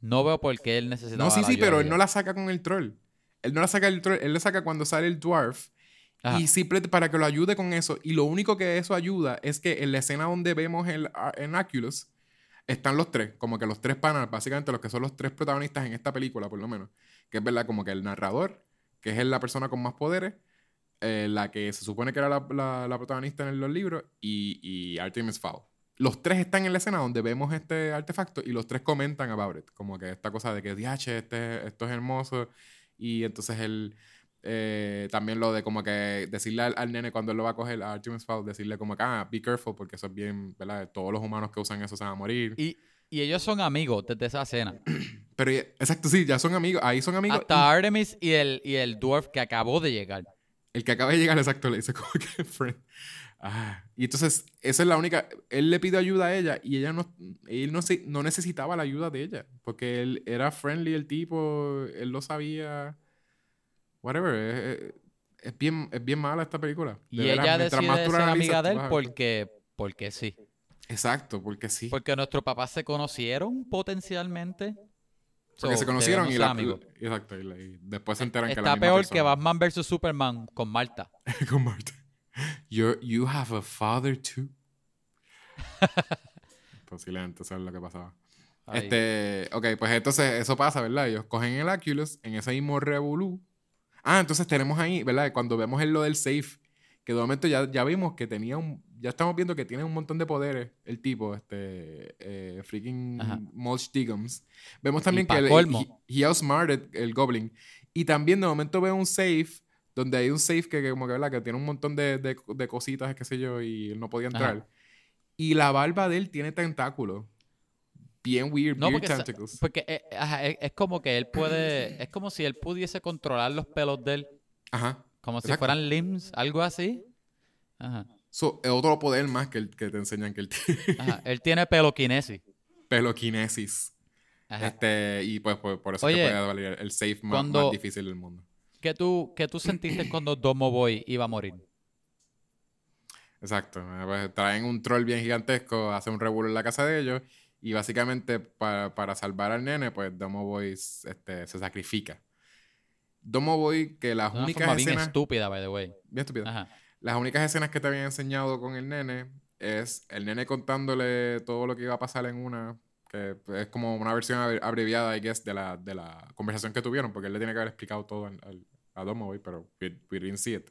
no veo por qué él necesitaba No, sí, la sí, ayuda pero él no la saca con el troll. Él no la saca el troll, él le saca cuando sale el dwarf. Ajá. Y simplemente para que lo ayude con eso. Y lo único que eso ayuda es que en la escena donde vemos el en Oculus, están los tres, como que los tres panas, básicamente los que son los tres protagonistas en esta película, por lo menos. Que es verdad, como que el narrador, que es la persona con más poderes, eh, la que se supone que era la, la- la protagonista en los libros, y, y Artemis Fowl. Los tres están en la escena donde vemos este artefacto y los tres comentan about it. Como que esta cosa de que, diache, este, esto es hermoso. Y entonces él, eh, también lo de como que decirle al, al nene cuando él lo va a coger a Artemis Fowl, decirle como que, ah, be careful, porque eso es bien, ¿verdad? Todos los humanos que usan eso se van a morir. Y, y ellos son amigos desde esa escena. Pero, exacto, sí, ya son amigos, ahí son amigos. Hasta Artemis y el, y el dwarf que acabó de llegar. y el que acaba de llegar, exacto, le dice como que, friend. Ah, y entonces, esa es la única, él le pide ayuda a ella y ella no, él no, se, no necesitaba la ayuda de ella, porque él era friendly el tipo, él lo sabía, whatever, es, bien, es bien mala esta película. De Y veras, ella decide más ser analizas, amiga de él porque, porque sí. Exacto, porque sí. Porque nuestros papás se conocieron potencialmente. Porque So, se conocieron y, la. Exacto, y, la- y después se enteran que la Está peor que. Batman vs Superman con Marta. con Marta. You're- you have a father too. Posiblemente eso es lo que pasaba. Ahí. Este, ok, pues entonces eso pasa, ¿verdad? Ellos cogen el Oculus en ese mismo revolú. Ah, entonces tenemos ahí, ¿verdad? Cuando vemos en lo del safe, que de momento ya, ya vimos que tenía un, ya estamos viendo que tiene un montón de poderes el tipo, este, eh, freaking Ajá. Mulch Diggums. Vemos también que el- he, he outsmarted el Goblin. Y también de momento veo un safe, donde hay un safe que, que como que, ¿verdad? Que tiene un montón de, de, de cositas, qué sé yo, y él no podía entrar. Ajá. Y la barba de él tiene tentáculos. Bien weird, No, weird porque, tentacles. porque eh, ajá, es, es como que él puede. Es como si él pudiese controlar los pelos de él. Ajá. Como si fueran limbs, algo así. Ajá. So, es otro poder más que, el, que te enseñan que él tiene. Ajá. Él tiene peloquinesis. Peloquinesis. Ajá. Este, y pues, pues, por eso Oye, te puede valer el safe más, cuando- más difícil del mundo. ¿Qué tú, qué tú sentiste cuando Domo Boy iba a morir? Exacto. Eh, pues, traen un troll bien gigantesco, hace un revuelo en la casa de ellos. Y básicamente, para, para salvar al nene, pues Domo Boy este, se sacrifica. Domo Boy, que las De únicas forma bien escenas. estúpida, by the way. bien estúpida. Ajá. Las únicas escenas que te habían enseñado con el nene es el nene contándole todo lo que iba a pasar en una, que es como una versión abre- abreviada, I guess, de la, de la conversación que tuvieron, porque él le tiene que haber explicado todo al, al- a Domovoy, pero we, we didn't see it.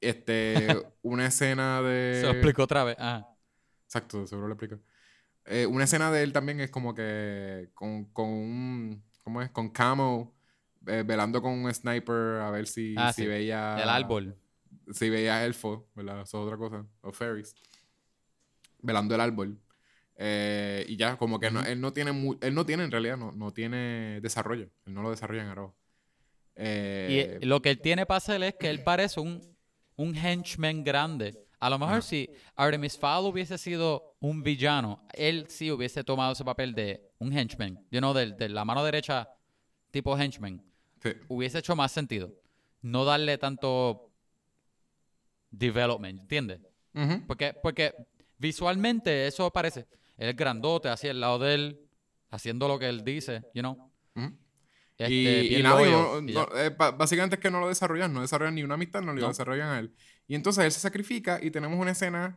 Este, una escena de... Se lo explico otra vez. Ajá. Exacto, seguro lo explico. Eh, una escena de él también es como que con, con un... ¿Cómo es? Con Camo eh, velando con un sniper a ver si, Ah, si sí. veía... El árbol. Si veía elfo, ¿verdad? Eso es otra cosa. O fairies. Velando el árbol. Eh, y ya, como que no- él no tiene... mu- él no tiene, en realidad, no, no tiene desarrollo. Él no lo desarrolla en Arrow. Y Eh, eh, lo que él tiene para hacer es que él parece un, un henchman grande. A lo mejor si Artemis Fowl hubiese sido un villano, él sí hubiese tomado ese papel de un henchman. You know, de, de la mano derecha tipo henchman. sí. Hubiese hecho más sentido. No darle tanto development, ¿entiendes? Porque, porque visualmente eso parece. Él es grandote, así al lado de él, haciendo lo que él dice, you know. Este, y, nada, no- y ya. no, eh, básicamente es que no lo desarrollan, no desarrollan ni una amistad, no lo desarrollan a él. Y entonces él se sacrifica y tenemos una escena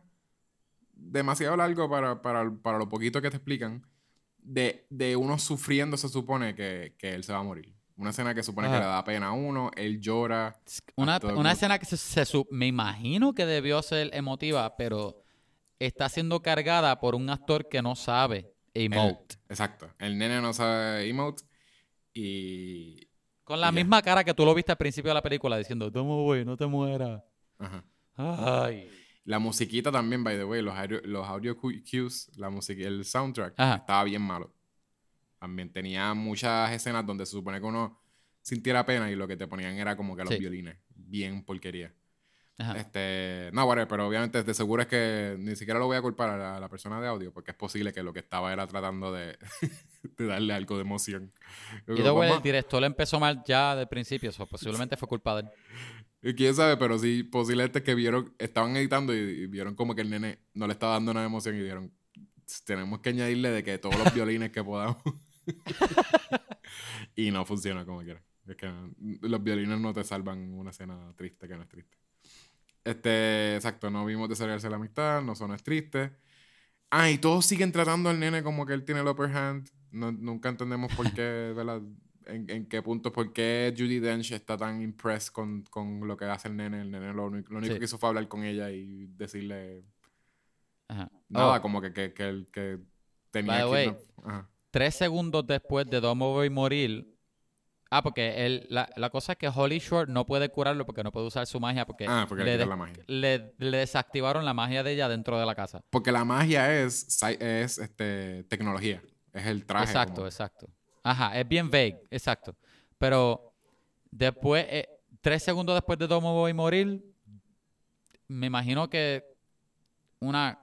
demasiado largo para, para, para lo poquito que te explican de, de uno sufriendo, se supone que, que él se va a morir. Una escena que supone que le da pena a uno, él llora. Una, una escena que se, me imagino que debió ser emotiva, pero está siendo cargada por un actor que no sabe emote. Exacto. El nene no sabe emote y... Con la y ya. misma cara que tú lo viste al principio de la película diciendo, toma güey, no te mueras. Ajá. Ay. La musiquita también, by the way, los audio, los audio cu- cues, la música, el soundtrack, Ajá. estaba bien malo. También tenía muchas escenas donde se supone que uno sintiera pena y lo que te ponían era como que los Sí. violines. Bien porquería. Ajá. Este, no, whatever, pero obviamente de seguro es que ni siquiera lo voy a culpar a la, a la persona de audio, porque es posible que lo que estaba era tratando de, de darle algo de emoción. Y luego el director empezó mal ya del principio, eso posiblemente fue culpa de él. Y quién sabe, pero sí, posiblemente que vieron, estaban editando y, y vieron como que el nene no le estaba dando nada de emoción y dijeron, tenemos que añadirle de que todos los violines que podamos. y no funciona como quiera. Es que los violines no te salvan una escena triste que no es triste. Este, exacto, no vimos desarrollarse la amistad, no son triste. Ah, y todos siguen tratando al nene como que él tiene el upper hand. No- nunca entendemos por qué, ¿verdad? En, en qué punto, por qué Judy Dench está tan impressed con, con lo que hace el nene. El nene lo único, lo único Sí. que hizo fue hablar con ella y decirle Ajá. nada, Oh, como que, que, que, que tenía By the way, kidnap- Ajá. tres segundos después de Domovoy morir. Ah, porque él, la, la cosa es que Holly Short no puede curarlo porque no puede usar su magia porque, Ah, porque le des- la magia. le- le desactivaron la magia de ella dentro de la casa. Porque la magia es, es este, tecnología. Es el traje. exacto, como- exacto. Ajá, es bien vague, exacto. Pero después, eh, tres segundos después de Domovoy morir, me imagino que una...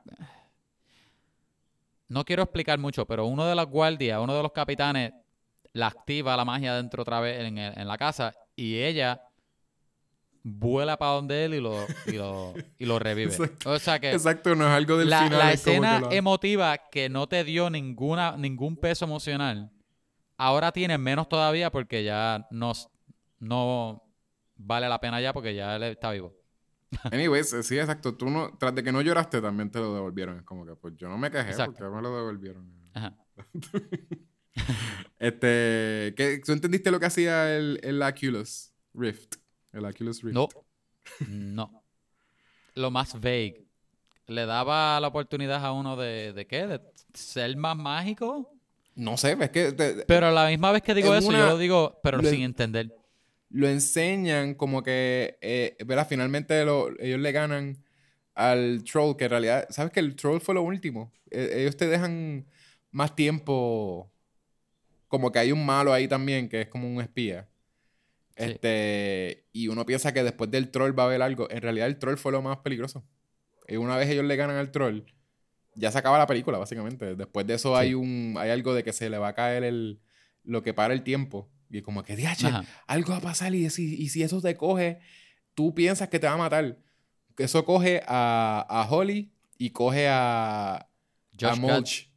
No quiero explicar mucho, pero uno de los guardias, uno de los capitanes, la activa la magia dentro otra vez en, el- en la casa y ella vuela para donde él y lo, y lo, y lo revive. Exacto. O sea que Exacto, no es algo del la, final. la que escena lo- emotiva que no te dio ninguna, ningún peso emocional, ahora tiene menos todavía porque ya no, no vale la pena ya porque ya él está vivo. Anyways, eh, sí, exacto. Tú no, tras de que no lloraste, también te lo devolvieron. Es como que, pues yo no me quejé Exacto. porque me lo devolvieron. Ajá. Este, ¿qué- ¿tú entendiste lo que hacía el, el Oculus Rift? El Oculus Rift. No, no. Lo más vague. ¿Le daba la oportunidad a uno de, de qué? ¿De ser más mágico? No sé, es que te- Pero a la misma vez que digo Es eso, una- yo lo digo, pero lo- sin entender. lo enseñan como que, eh, ¿verdad? Finalmente lo- ellos le ganan al troll, que en realidad, ¿sabes que el troll fue lo último? Eh, ellos te dejan más tiempo, como que hay un malo ahí también, que es como un espía. Sí. Este, y uno piensa que después del troll va a haber algo. En realidad el troll fue lo más peligroso. Y una vez ellos le ganan al troll, ya se acaba la película, básicamente. Después de eso Sí. hay un, hay algo de que se le va a caer el, lo que para el tiempo. Y como que, diache, algo va a pasar y si, y si eso te coge, tú piensas que te va a matar. Eso coge a, a Holly y coge a, a Josh. Mulch.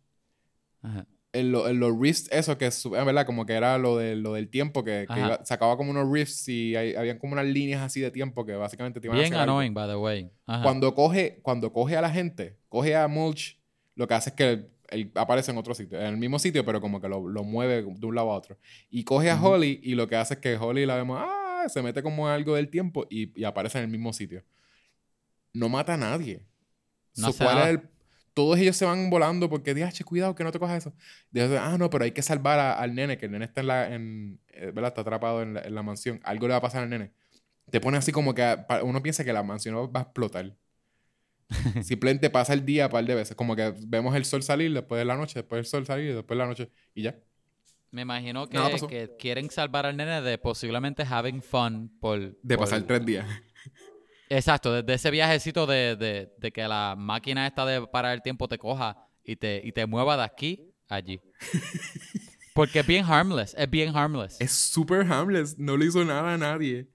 Ajá. En, lo- en los rifts, eso que es verdad, como que era lo, de, lo del tiempo, que, que iba- sacaba como unos rifts y hay- habían como unas líneas así de tiempo que básicamente te iban a Bien hacer algo. annoying, by the way. Ajá. Cuando coge, cuando coge a la gente, coge a Mulch, lo que hace es que él, él aparece en otro sitio, en el mismo sitio, pero como que lo, lo mueve de un lado a otro. Y coge a. Holly y lo que hace es que Holly la vemos, ah, se mete como algo del tiempo y, y aparece en el mismo sitio. No mata a nadie. No So, hace ¿cuál es el- todos ellos se van volando porque, DH, cuidado que no te cojas eso. Dice, ah, no, pero hay que salvar a- al nene, que el nene está en la, en, eh, ¿verdad? Está atrapado en la, en la mansión. Algo le va a pasar al nene. Te pone así como que uno piensa que la mansión va a explotar. Simplemente pasa el día un par de veces. Como que vemos el sol salir después de la noche, después el sol salir, después de la noche y ya. Me imagino que, que quieren salvar al nene de posiblemente having fun por... De por- pasar tres días. Exacto, desde ese viajecito de, de- de que la máquina esta de parar el tiempo te coja y te, y te mueva de aquí a allí. Porque es bien harmless, es bien harmless. Es súper harmless. No le hizo nada a nadie.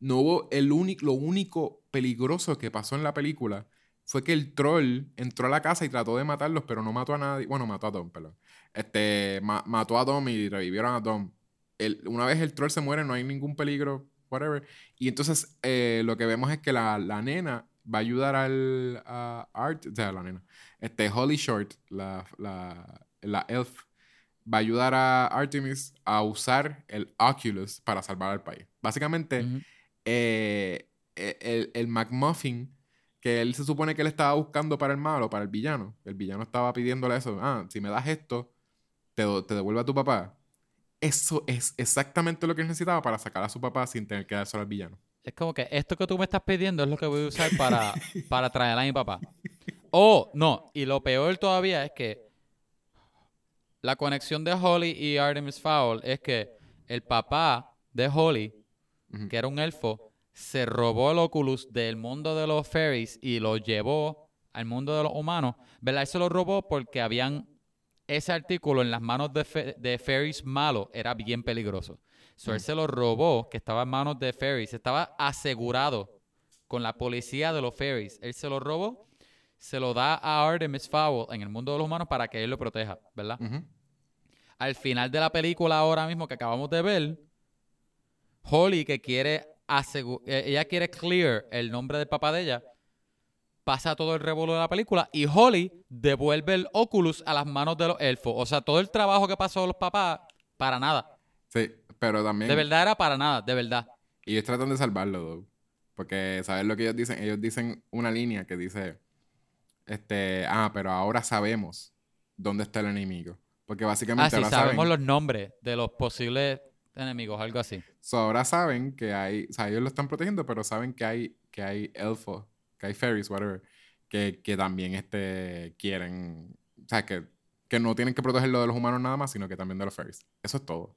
No hubo el único, lo único peligroso que pasó en la película fue que el troll entró a la casa y trató de matarlos, pero no mató a nadie. Bueno, mató a Dom, perdón. Este, ma- mató a Dom y revivieron a Dom. El- una vez el troll se muere, no hay ningún peligro, whatever. Y entonces eh, lo que vemos es que la, la nena va a ayudar al a Art, o sea, la nena. Este, Holly Short, la, la, la elf, va a ayudar a Artemis a usar el Oculus para salvar al país. Básicamente, eh, el, el McMuffin que él se supone que él estaba buscando para el malo, para el villano. El villano estaba pidiéndole eso. Ah, si me das esto, te, te devuelve a tu papá. Eso es exactamente lo que necesitaba para sacar a su papá sin tener que dárselo al villano. Es como que esto que tú me estás pidiendo es lo que voy a usar para, para traer a mi papá. O, no, y lo peor todavía es que la conexión de Holly y Artemis Fowl es que el papá de Holly, que era un elfo, se robó el Oculus del mundo de los fairies y lo llevó al mundo de los humanos. ¿Verdad? Él se lo robó porque habían ese artículo en las manos de, fe- de fairies malos era bien peligroso. So, él se lo robó, que estaba en manos de fairies, estaba asegurado con la policía de los fairies. Él se lo robó, se lo da a Artemis Fowl en el mundo de los humanos para que él lo proteja, ¿verdad? Al final de la película ahora mismo que acabamos de ver, Holly que quiere asegu- eh, ella quiere clear el nombre del papá de ella, pasa todo el revuelo de la película y Holly devuelve el Oculus a las manos de los elfos. O sea, todo el trabajo que pasó los papás, para nada. Sí, pero también... De verdad era para nada, de verdad. Y ellos tratan de salvarlo, though. Porque, ¿sabes lo que ellos dicen? Ellos dicen una línea que dice, este, ah, pero ahora sabemos dónde está el enemigo. Porque Ah, básicamente sí, ahora sabemos saben, los nombres de los posibles enemigos, algo así. so, ahora saben que hay, o sea, ellos lo están protegiendo, pero saben que hay, que hay elfos, hay fairies, whatever, que, que también este, quieren, o sea, que, que no tienen que protegerlo de los humanos nada más, sino que también de los fairies. Eso es todo.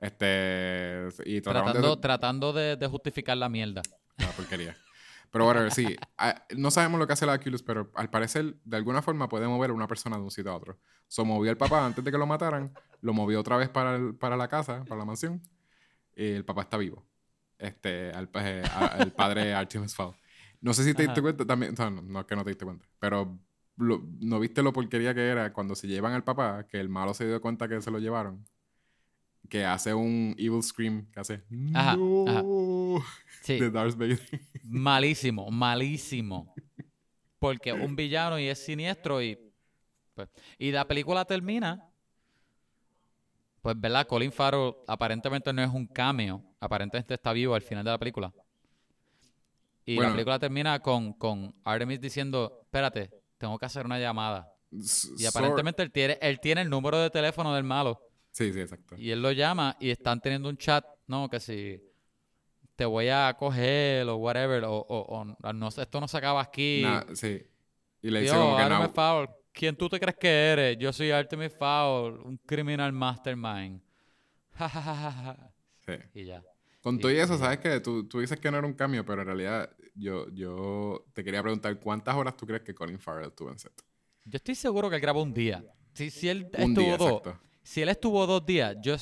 Este, y trataron de- Tratando, tratando de, de justificar la mierda. Una porquería. Pero whatever, sí. Ah, no sabemos lo que hace la Oculus, pero al parecer, de alguna forma, puede mover a una persona de un sitio a otro. So, movió al papá antes de que lo mataran, lo movió otra vez para, el- para la casa, para la mansión, y el papá está vivo. Este, al, eh, a- el padre Artemis Fowl. No sé si te diste cuenta también, o sea, no, no es que no te diste cuenta, pero lo- no viste lo porquería que era cuando se llevan al papá, que el malo se dio cuenta que se lo llevaron, que hace un evil scream, que hace Ajá, no ajá. Sí. de Darth Vader. Malísimo, malísimo. Porque un villano y es siniestro y. Pues, y la película termina. Pues, ¿verdad? Colin Farrell aparentemente no es un cameo. Aparentemente está vivo al final de la película. Y Bueno. la película termina con, con Artemis diciendo: Espérate, tengo que hacer una llamada. Y aparentemente él tiene, él tiene el número de teléfono del malo. Sí, sí, exacto. Y él lo llama y están teniendo un chat, no, que si te voy a coger o whatever, o, o- o no, esto no se acaba aquí. Sí. Y le dice Yo, como que no. ¿quién tú te crees que eres? Yo soy Artemis Fowl, un criminal mastermind. Sí. y ya. Con todo y eso, ¿sabes qué? Tú, tú dices que no era un cambio, pero en realidad yo, yo te quería preguntar cuántas horas tú crees que Colin Farrell tuvo en set. Yo estoy seguro que él grabó un día. Si, si él Un estuvo día, dos, exacto. si él estuvo dos días, yo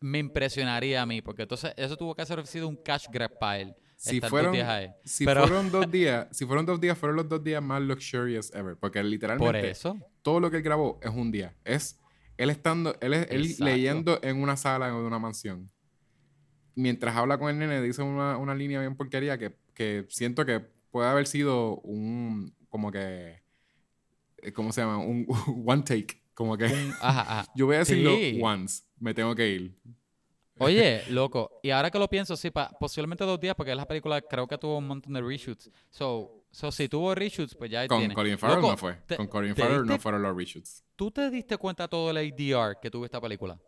me impresionaría a mí, porque entonces eso tuvo que haber sido un cash grab para él. Si fueron, días ahí. si Pero- fueron dos días, si fueron dos días, fueron los dos días más luxurious ever. Porque Por literalmente eso. todo lo que él grabó es un día. Es él estando, él, él leyendo en una sala en una mansión. Mientras habla con el nene, dice una, una línea bien porquería que, que siento que puede haber sido un, como que, eh, ¿cómo se llama? Un one take. Como que ajá, ajá. yo voy a decirlo Sí. once, me tengo que ir. Oye, loco, y ahora que lo pienso, sí, pa- posiblemente dos días, porque la película creo que tuvo un montón de reshoots. So, so si tuvo reshoots, pues ya Con tiene. Colin Farrell Loco, no fue. te- con Colin Farrell no fueron los reshoots. ¿Tú te diste cuenta todo el ADR que tuvo esta película?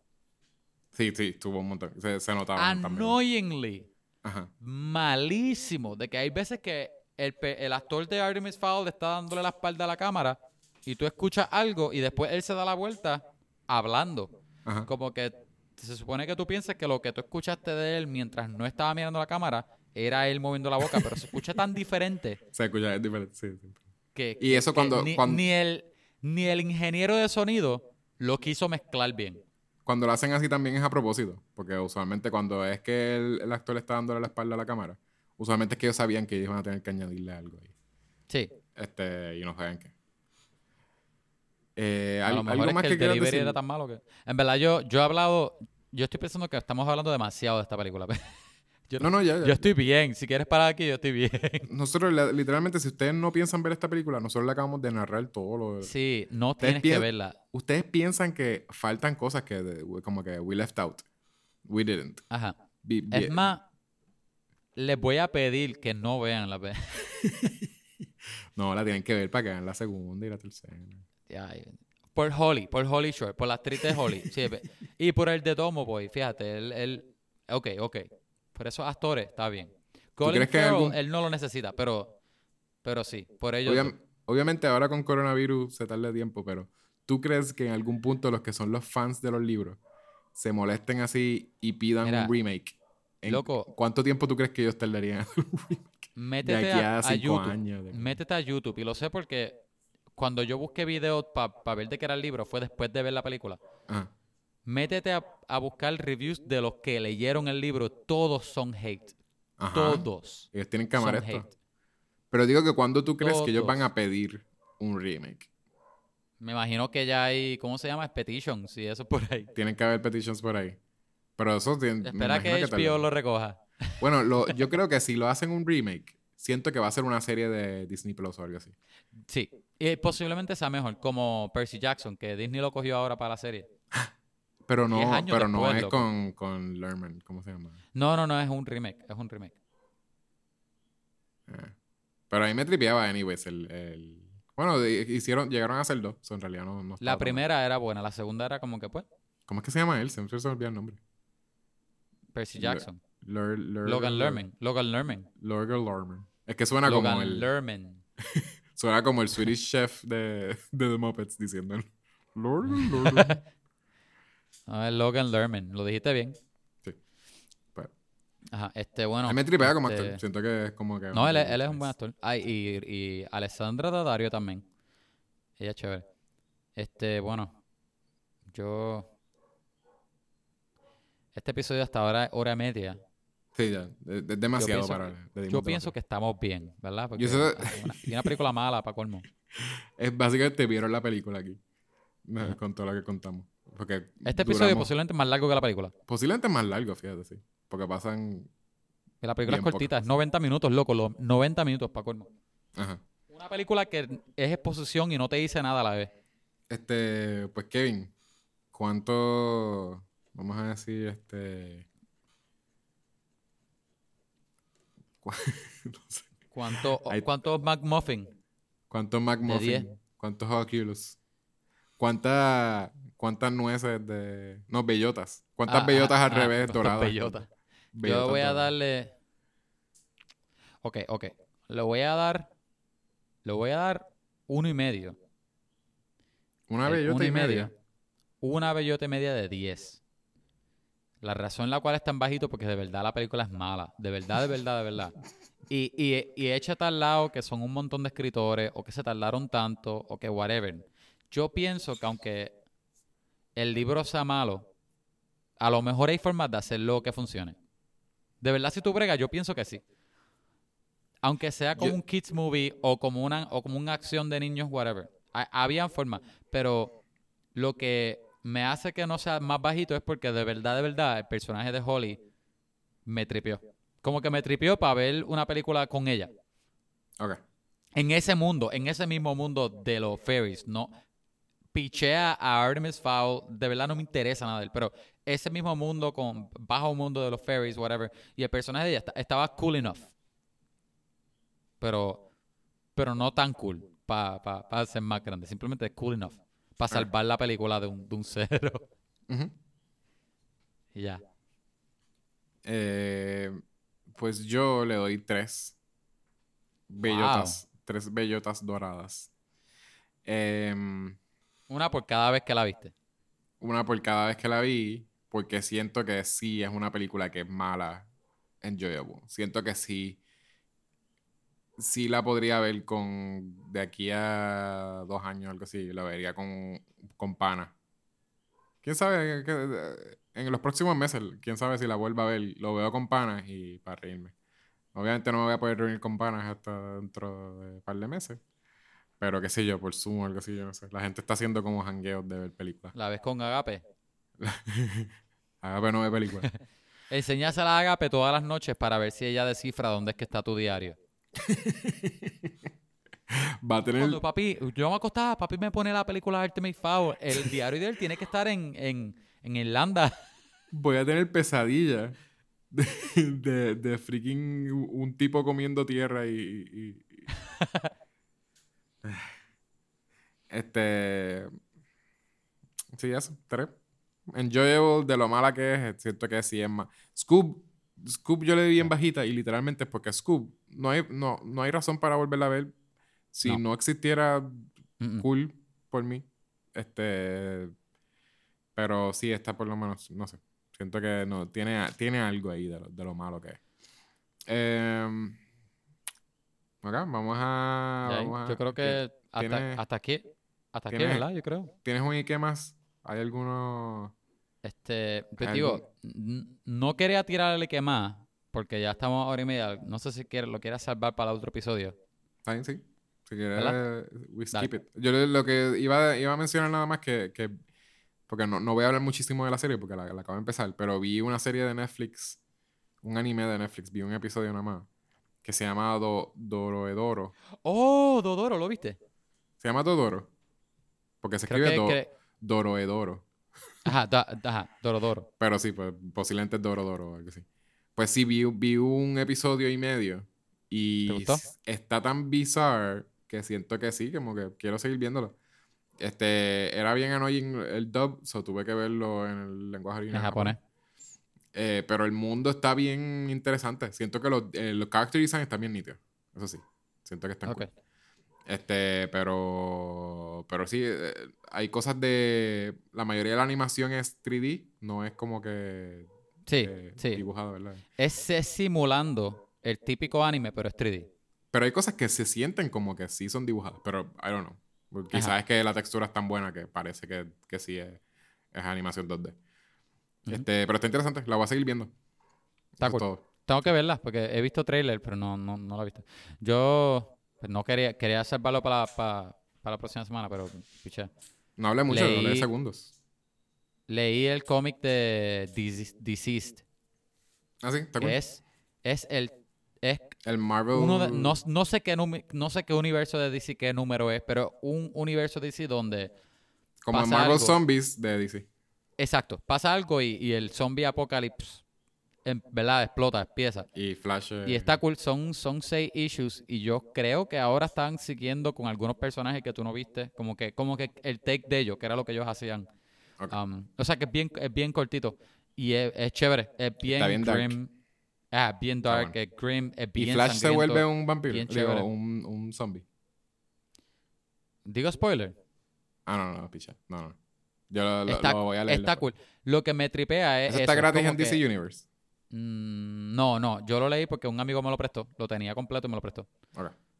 Sí, sí, tuvo un montón. Se, se notaba. Annoyingly, Ajá. malísimo, de que hay veces que el, el actor de Artemis Fowl está dándole la espalda a la cámara y tú escuchas algo y después él se da la vuelta hablando. Ajá. Como que se supone que tú piensas que lo que tú escuchaste de él mientras no estaba mirando la cámara era él moviendo la boca, pero se escucha tan diferente Se escucha, es diferente. Sí, sí. que, Y eso que cuando- ni, cuando- ni el ni el ingeniero de sonido lo quiso mezclar bien. Cuando lo hacen así también es a propósito. Porque usualmente cuando es que el, el actor está dándole la espalda a la cámara, usualmente es que ellos sabían que ellos iban a tener que añadirle algo ahí. Sí. Este, y no saben qué. Eh, A lo mejor algo es más que que el quieras delivery decir. era tan malo que... En verdad, yo, yo he hablado... Yo estoy pensando que estamos hablando demasiado de esta película. Yo, No, no, ya, ya. yo estoy bien. Si quieres parar aquí, yo estoy bien. Nosotros, la- literalmente, si ustedes no piensan ver esta película, nosotros le acabamos de narrar todo lo... Sí, no tienes que verla. Ustedes piensan que faltan cosas que, de- como que we left out. We didn't. Ajá. Es más, les voy a pedir que no vean la pe- No, la tienen que ver para que vean la segunda y la tercera. Ay, Por Holly, por Holly Short, por la actriz de Holly. sí, y por el de Tomo Boy, fíjate, él, él, ok, ok. Por esos actores, está bien. Colin crees que en Farrell, algún- él no lo necesita, pero, pero sí, por. Obviam- obviamente ahora con coronavirus se tarda tiempo, pero ¿tú crees que en algún punto los que son los fans de los libros se molesten así y pidan Mira, un remake? ¿En loco. ¿Cuánto tiempo tú crees que ellos tardarían en hacer un remake? métete de aquí a, a cinco YouTube. años, de- Métete a YouTube. Y lo sé porque cuando yo busqué videos para ver de qué era el libro, fue después de ver la película. Ajá. Métete a, a buscar reviews de los que leyeron el libro. Todos son hate. Ajá. Todos Ellos tienen que amar esto. hate. Pero digo que cuando tú crees que ellos van a pedir un remake, Me imagino que ya hay, ¿cómo se llama? Petitions y eso por ahí. tienen que haber petitions por ahí. Pero eso tiene, Espera que imagino HBO lo recoja. Bueno, lo- yo creo que si lo hacen un remake, siento que va a ser una serie de Disney Plus o algo así. Sí. Y posiblemente sea mejor, como Percy Jackson, que Disney lo cogió ahora para la serie. Pero no, pero no es loco. con, con Lerman, ¿cómo se llama? No, no, no, es un remake. Es un remake. Eh. Pero a mí me tripeaba, anyways, el... el- Bueno, hicieron, llegaron a hacer dos, so, en realidad no, no La primera era buena, la segunda era como que, pues, ¿Cómo es que se llama él? Siempre se me olvida el nombre. Percy Jackson. Logan Lerman. Logan Lerman. Logan Lerman. Es que suena Logan como el... Lerman. Suena como el Swedish Chef de, de The Muppets diciendo... Logan Lerman. No, es Logan Lerman. Lo dijiste bien. Sí. Pues, Ajá, este, bueno. a mí me tripea como este, actor. Siento que es como que... No, él, es- él es un buen actor. Ay, y, y Alessandra Daddario también. Ella es chévere. Este, bueno. Yo. Este episodio hasta ahora es hora media. Sí, ya. Es, demasiado para... Yo demasiado. pienso que estamos bien, ¿verdad? Porque Yo ah, una, y una película mala para colmo. Es básicamente vieron la película aquí. Con todo lo que contamos. Porque Este episodio duramos- posiblemente es más largo que la película. Posiblemente más largo, fíjate, sí. Porque pasan... Que la película es cortita, es 90 minutos, loco. Los 90 minutos para colmo. Ajá. Una película que es exposición y no te dice nada a la vez. Este, pues Kevin, ¿cuánto, vamos a decir, este... no sé. ¿Cuánto, Hay- ¿Cuántos McMuffin? ¿Cuántos. McMuffin? ¿Cuántos Oculus? ¿Cuántas, ¿Cuántas nueces de... No, bellotas. ¿Cuántas Ah, bellotas ah, al ah, revés, ¿cuántas doradas? bellotas? Bellotas Yo voy a darle. Ok, ok. Le voy a dar. Le voy a dar uno y medio. Una El bellota uno y media. Una bellota y media de 10. La razón la cual es tan bajito porque de verdad la película es mala. De verdad, de verdad, de verdad. Y, y, y échate al lado que son un montón de escritores o que se tardaron tanto o que whatever. Yo pienso que aunque el libro sea malo, a lo mejor hay formas de hacerlo que funcione. De verdad, si tú bregas, yo pienso que sí. Aunque sea como Yo- un kids movie o como una o como una acción de niños, whatever. Ha- Habían formas, pero lo que me hace que no sea más bajito es porque de verdad, de verdad, el personaje de Holly me tripió. Como que me tripió para ver una película con ella. Ok. En ese mundo, en ese mismo mundo de los fairies, no. Pichea a Artemis Fowl, de verdad no me interesa nada de él, pero ese mismo mundo con bajo mundo de los fairies, whatever, y el personaje de ella esta- estaba cool enough. Pero, pero no tan cool para ser más grande, simplemente cool enough. Para salvar la película de un, de un cero. Y ya. Eh, pues yo le doy tres bellotas. Tres bellotas doradas. Em, Una por cada vez que la viste. una por cada vez que la vi, porque siento que sí es una película que es mala, enjoyable. Siento que sí, sí la podría ver con, de aquí a dos años, algo así, la vería con, con pana. ¿Quién sabe? En los próximos meses, quién sabe si la vuelvo a ver, lo veo con panas y para reírme. Obviamente no me voy a poder reunir con panas hasta dentro de un par de meses. Pero qué sé yo, por Zoom o algo así, yo no sé. La gente está haciendo como hangueos de ver películas. La ves con Agape. Agape no ve películas. Enseñásela a Agape todas las noches para ver si ella descifra dónde es que está tu diario. Va a tener. Cuando papi, yo me acostaba, papi me pone la película Ultimate Foul. El diario de él tiene que estar en, en, en Irlanda. Voy a tener pesadilla de, de, de freaking un tipo comiendo tierra y. y- y- este. Sí, eso, tres. Enjoyable de lo mala que es, siento que sí es más. Scoop, Scoop yo le di bien bajita y literalmente es porque Scoop no hay, no, no hay razón para volverla a ver. Si No. no, existiera, Mm, mm. cool por mí. Este. Pero sí, está por lo menos, no sé. Siento que no, tiene, tiene algo ahí de lo, de lo malo que es. Em, ok, vamos a. Ya ahí, vamos a- Yo creo que hasta, aquí, hasta aquí, ¿verdad? Yo creo. ¿Tienes un qué más? ¿Hay alguno? Este, pues ¿Algo? digo, no quería tirarle que más, porque ya estamos a hora y media. No sé si quiere, lo quieras salvar para el otro episodio. ¿Está bien? Sí. Si quieres, we Dale. skip it. Yo lo que iba, iba a mencionar nada más que. que- porque no, no voy a hablar muchísimo de la serie porque la, la acabo de empezar, pero vi una serie de Netflix, un anime de Netflix, vi un episodio nada más, que se llama Do, Doroedoro. ¡Oh, Dodoro! ¿Lo viste? ¿Se llama Dodoro? Porque se Creo escribe que... Do- Doroedoro. Ajá, da- ajá, Dorodoro. Pero sí, pues posiblemente es Dorodoro o algo así. Pues sí, vi, vi un episodio y medio. Y ¿Te gustó? está tan bizarre que siento que sí, como que quiero seguir viéndolo. Este, era bien annoying el dub, so tuve que verlo en el lenguaje En original. japonés. Eh, pero el mundo está bien interesante. Siento que los, eh, los character design están bien nítidos. Eso sí. Siento que están Ok. cool. Este, pero. Pero sí, eh, hay cosas de. La mayoría de la animación es 3D, no es como que. Sí, eh, sí. dibujado, ¿verdad? Es, es simulando el típico anime, pero es 3D. Pero hay cosas que se sienten como que sí son dibujadas, pero I don't know. Quizás Ajá. es que la textura es tan buena que parece que, que sí es, es animación 2D. Este, pero está interesante, la voy a seguir viendo. Está cool. todo. Tengo que verla porque he visto trailer, pero no, no, no la he visto. Yo pues, no quería, quería salvarlo para, para, para la próxima semana, pero piché. No hablé mucho, Leí- hablé segundos. Leí el cómic de Deceased, Ah, sí, está cool. es, es el es El Marvel. uno de- no, no sé qué no sé qué universo de DC qué número es, pero un universo de DC donde como Marvel algo. Zombies de DC. Exacto, pasa algo y, y el zombie apocalypse en verdad explota, empieza. Y Flash. eh, Y está cool, son, son seis issues y yo creo que ahora están siguiendo con algunos personajes que tú no viste, como que, como que el take de ellos, que era lo que ellos hacían. ok. Um, o sea que es bien, es bien cortito y es, es chévere, es bien, bien dark. grim. Ah, bien dark, bueno. es grim, es y bien Flash se sangriento. vuelve un vampiro. bien Digo, chévere. un, un zombie. Digo spoiler. Ah, no, no, no, picha. No, no. Yo lo, lo- Está, lo voy a leer. está cool. Lo que me tripea es. Eso está eso, gratis en DC que- Universe. Mm, no, no, yo lo leí porque un amigo me lo prestó, lo tenía completo y me lo prestó.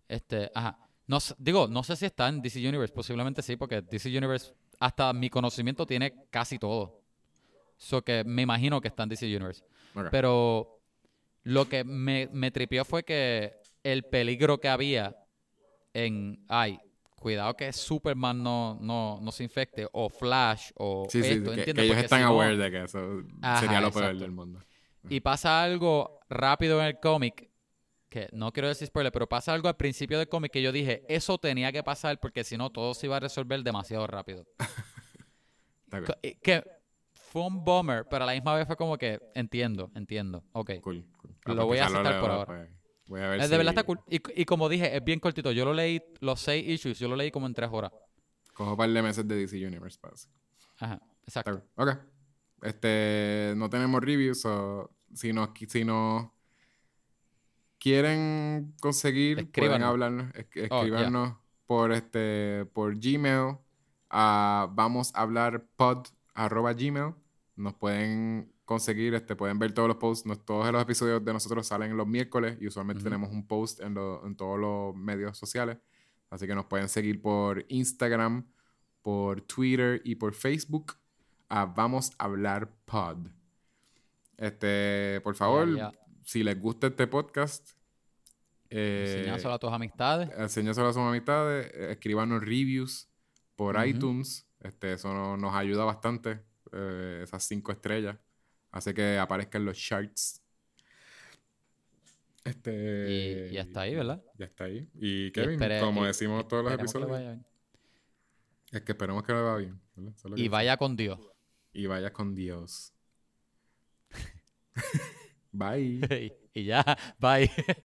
Este, ajá. No, digo, no sé si está en DC Universe, posiblemente sí, porque DC Universe, hasta mi conocimiento, tiene casi todo. So que me imagino que está en DC Universe. Pero lo que me, me tripió fue que el peligro que había en. Ay, cuidado que Superman no, no, no se infecte, o Flash, o Sí, sí, esto, que, ¿entiendes? que ellos están si no- aware de que eso Ajá, sería lo peor del mundo. y pasa algo rápido en el cómic, que no quiero decir spoiler, pero pasa algo al principio del cómic que yo dije, eso tenía que pasar porque si no todo se iba a resolver demasiado rápido. Eh, que fue un bummer, pero a la misma vez fue como que entiendo, entiendo. Ok. Cool, cool. Lo voy a aceptar por ahora. pues, Voy a ver Eh, si de verdad está cool. Y, y como dije, es bien cortito. Yo lo leí, los seis issues, yo lo leí como en tres horas. cojo un par de meses de DC Universe eso. Ajá, exacto. Ok. Este, no tenemos reviews, o si nos, si nos quieren conseguir, pueden hablarnos, es- Oh, escribirnos por este, por Gmail, a vamos a hablar pod arroba gmail. Nos pueden conseguir, este, pueden ver todos los posts, nos- todos los episodios de nosotros salen los miércoles y usualmente tenemos un post en, lo- en todos los medios sociales. Así que nos pueden seguir por Instagram, por Twitter y por Facebook a Vamos a Hablar Pod. Este, por favor, si les gusta este podcast, eh, Enseñáselo a tus amistades. enséñaselo a sus amistades, eh, escríbanos reviews por iTunes. Este, eso no- nos ayuda bastante, eh, esas cinco estrellas. Hace que aparezcan los charts. Este. Y, y hasta ahí, ¿verdad? Ya está ahí. Y Kevin, espere- como y- decimos todos los que episodios, vaya bien. es que esperemos que le vaya bien. que Y vaya con Dios. Y vaya con Dios. Bye. y ya, bye.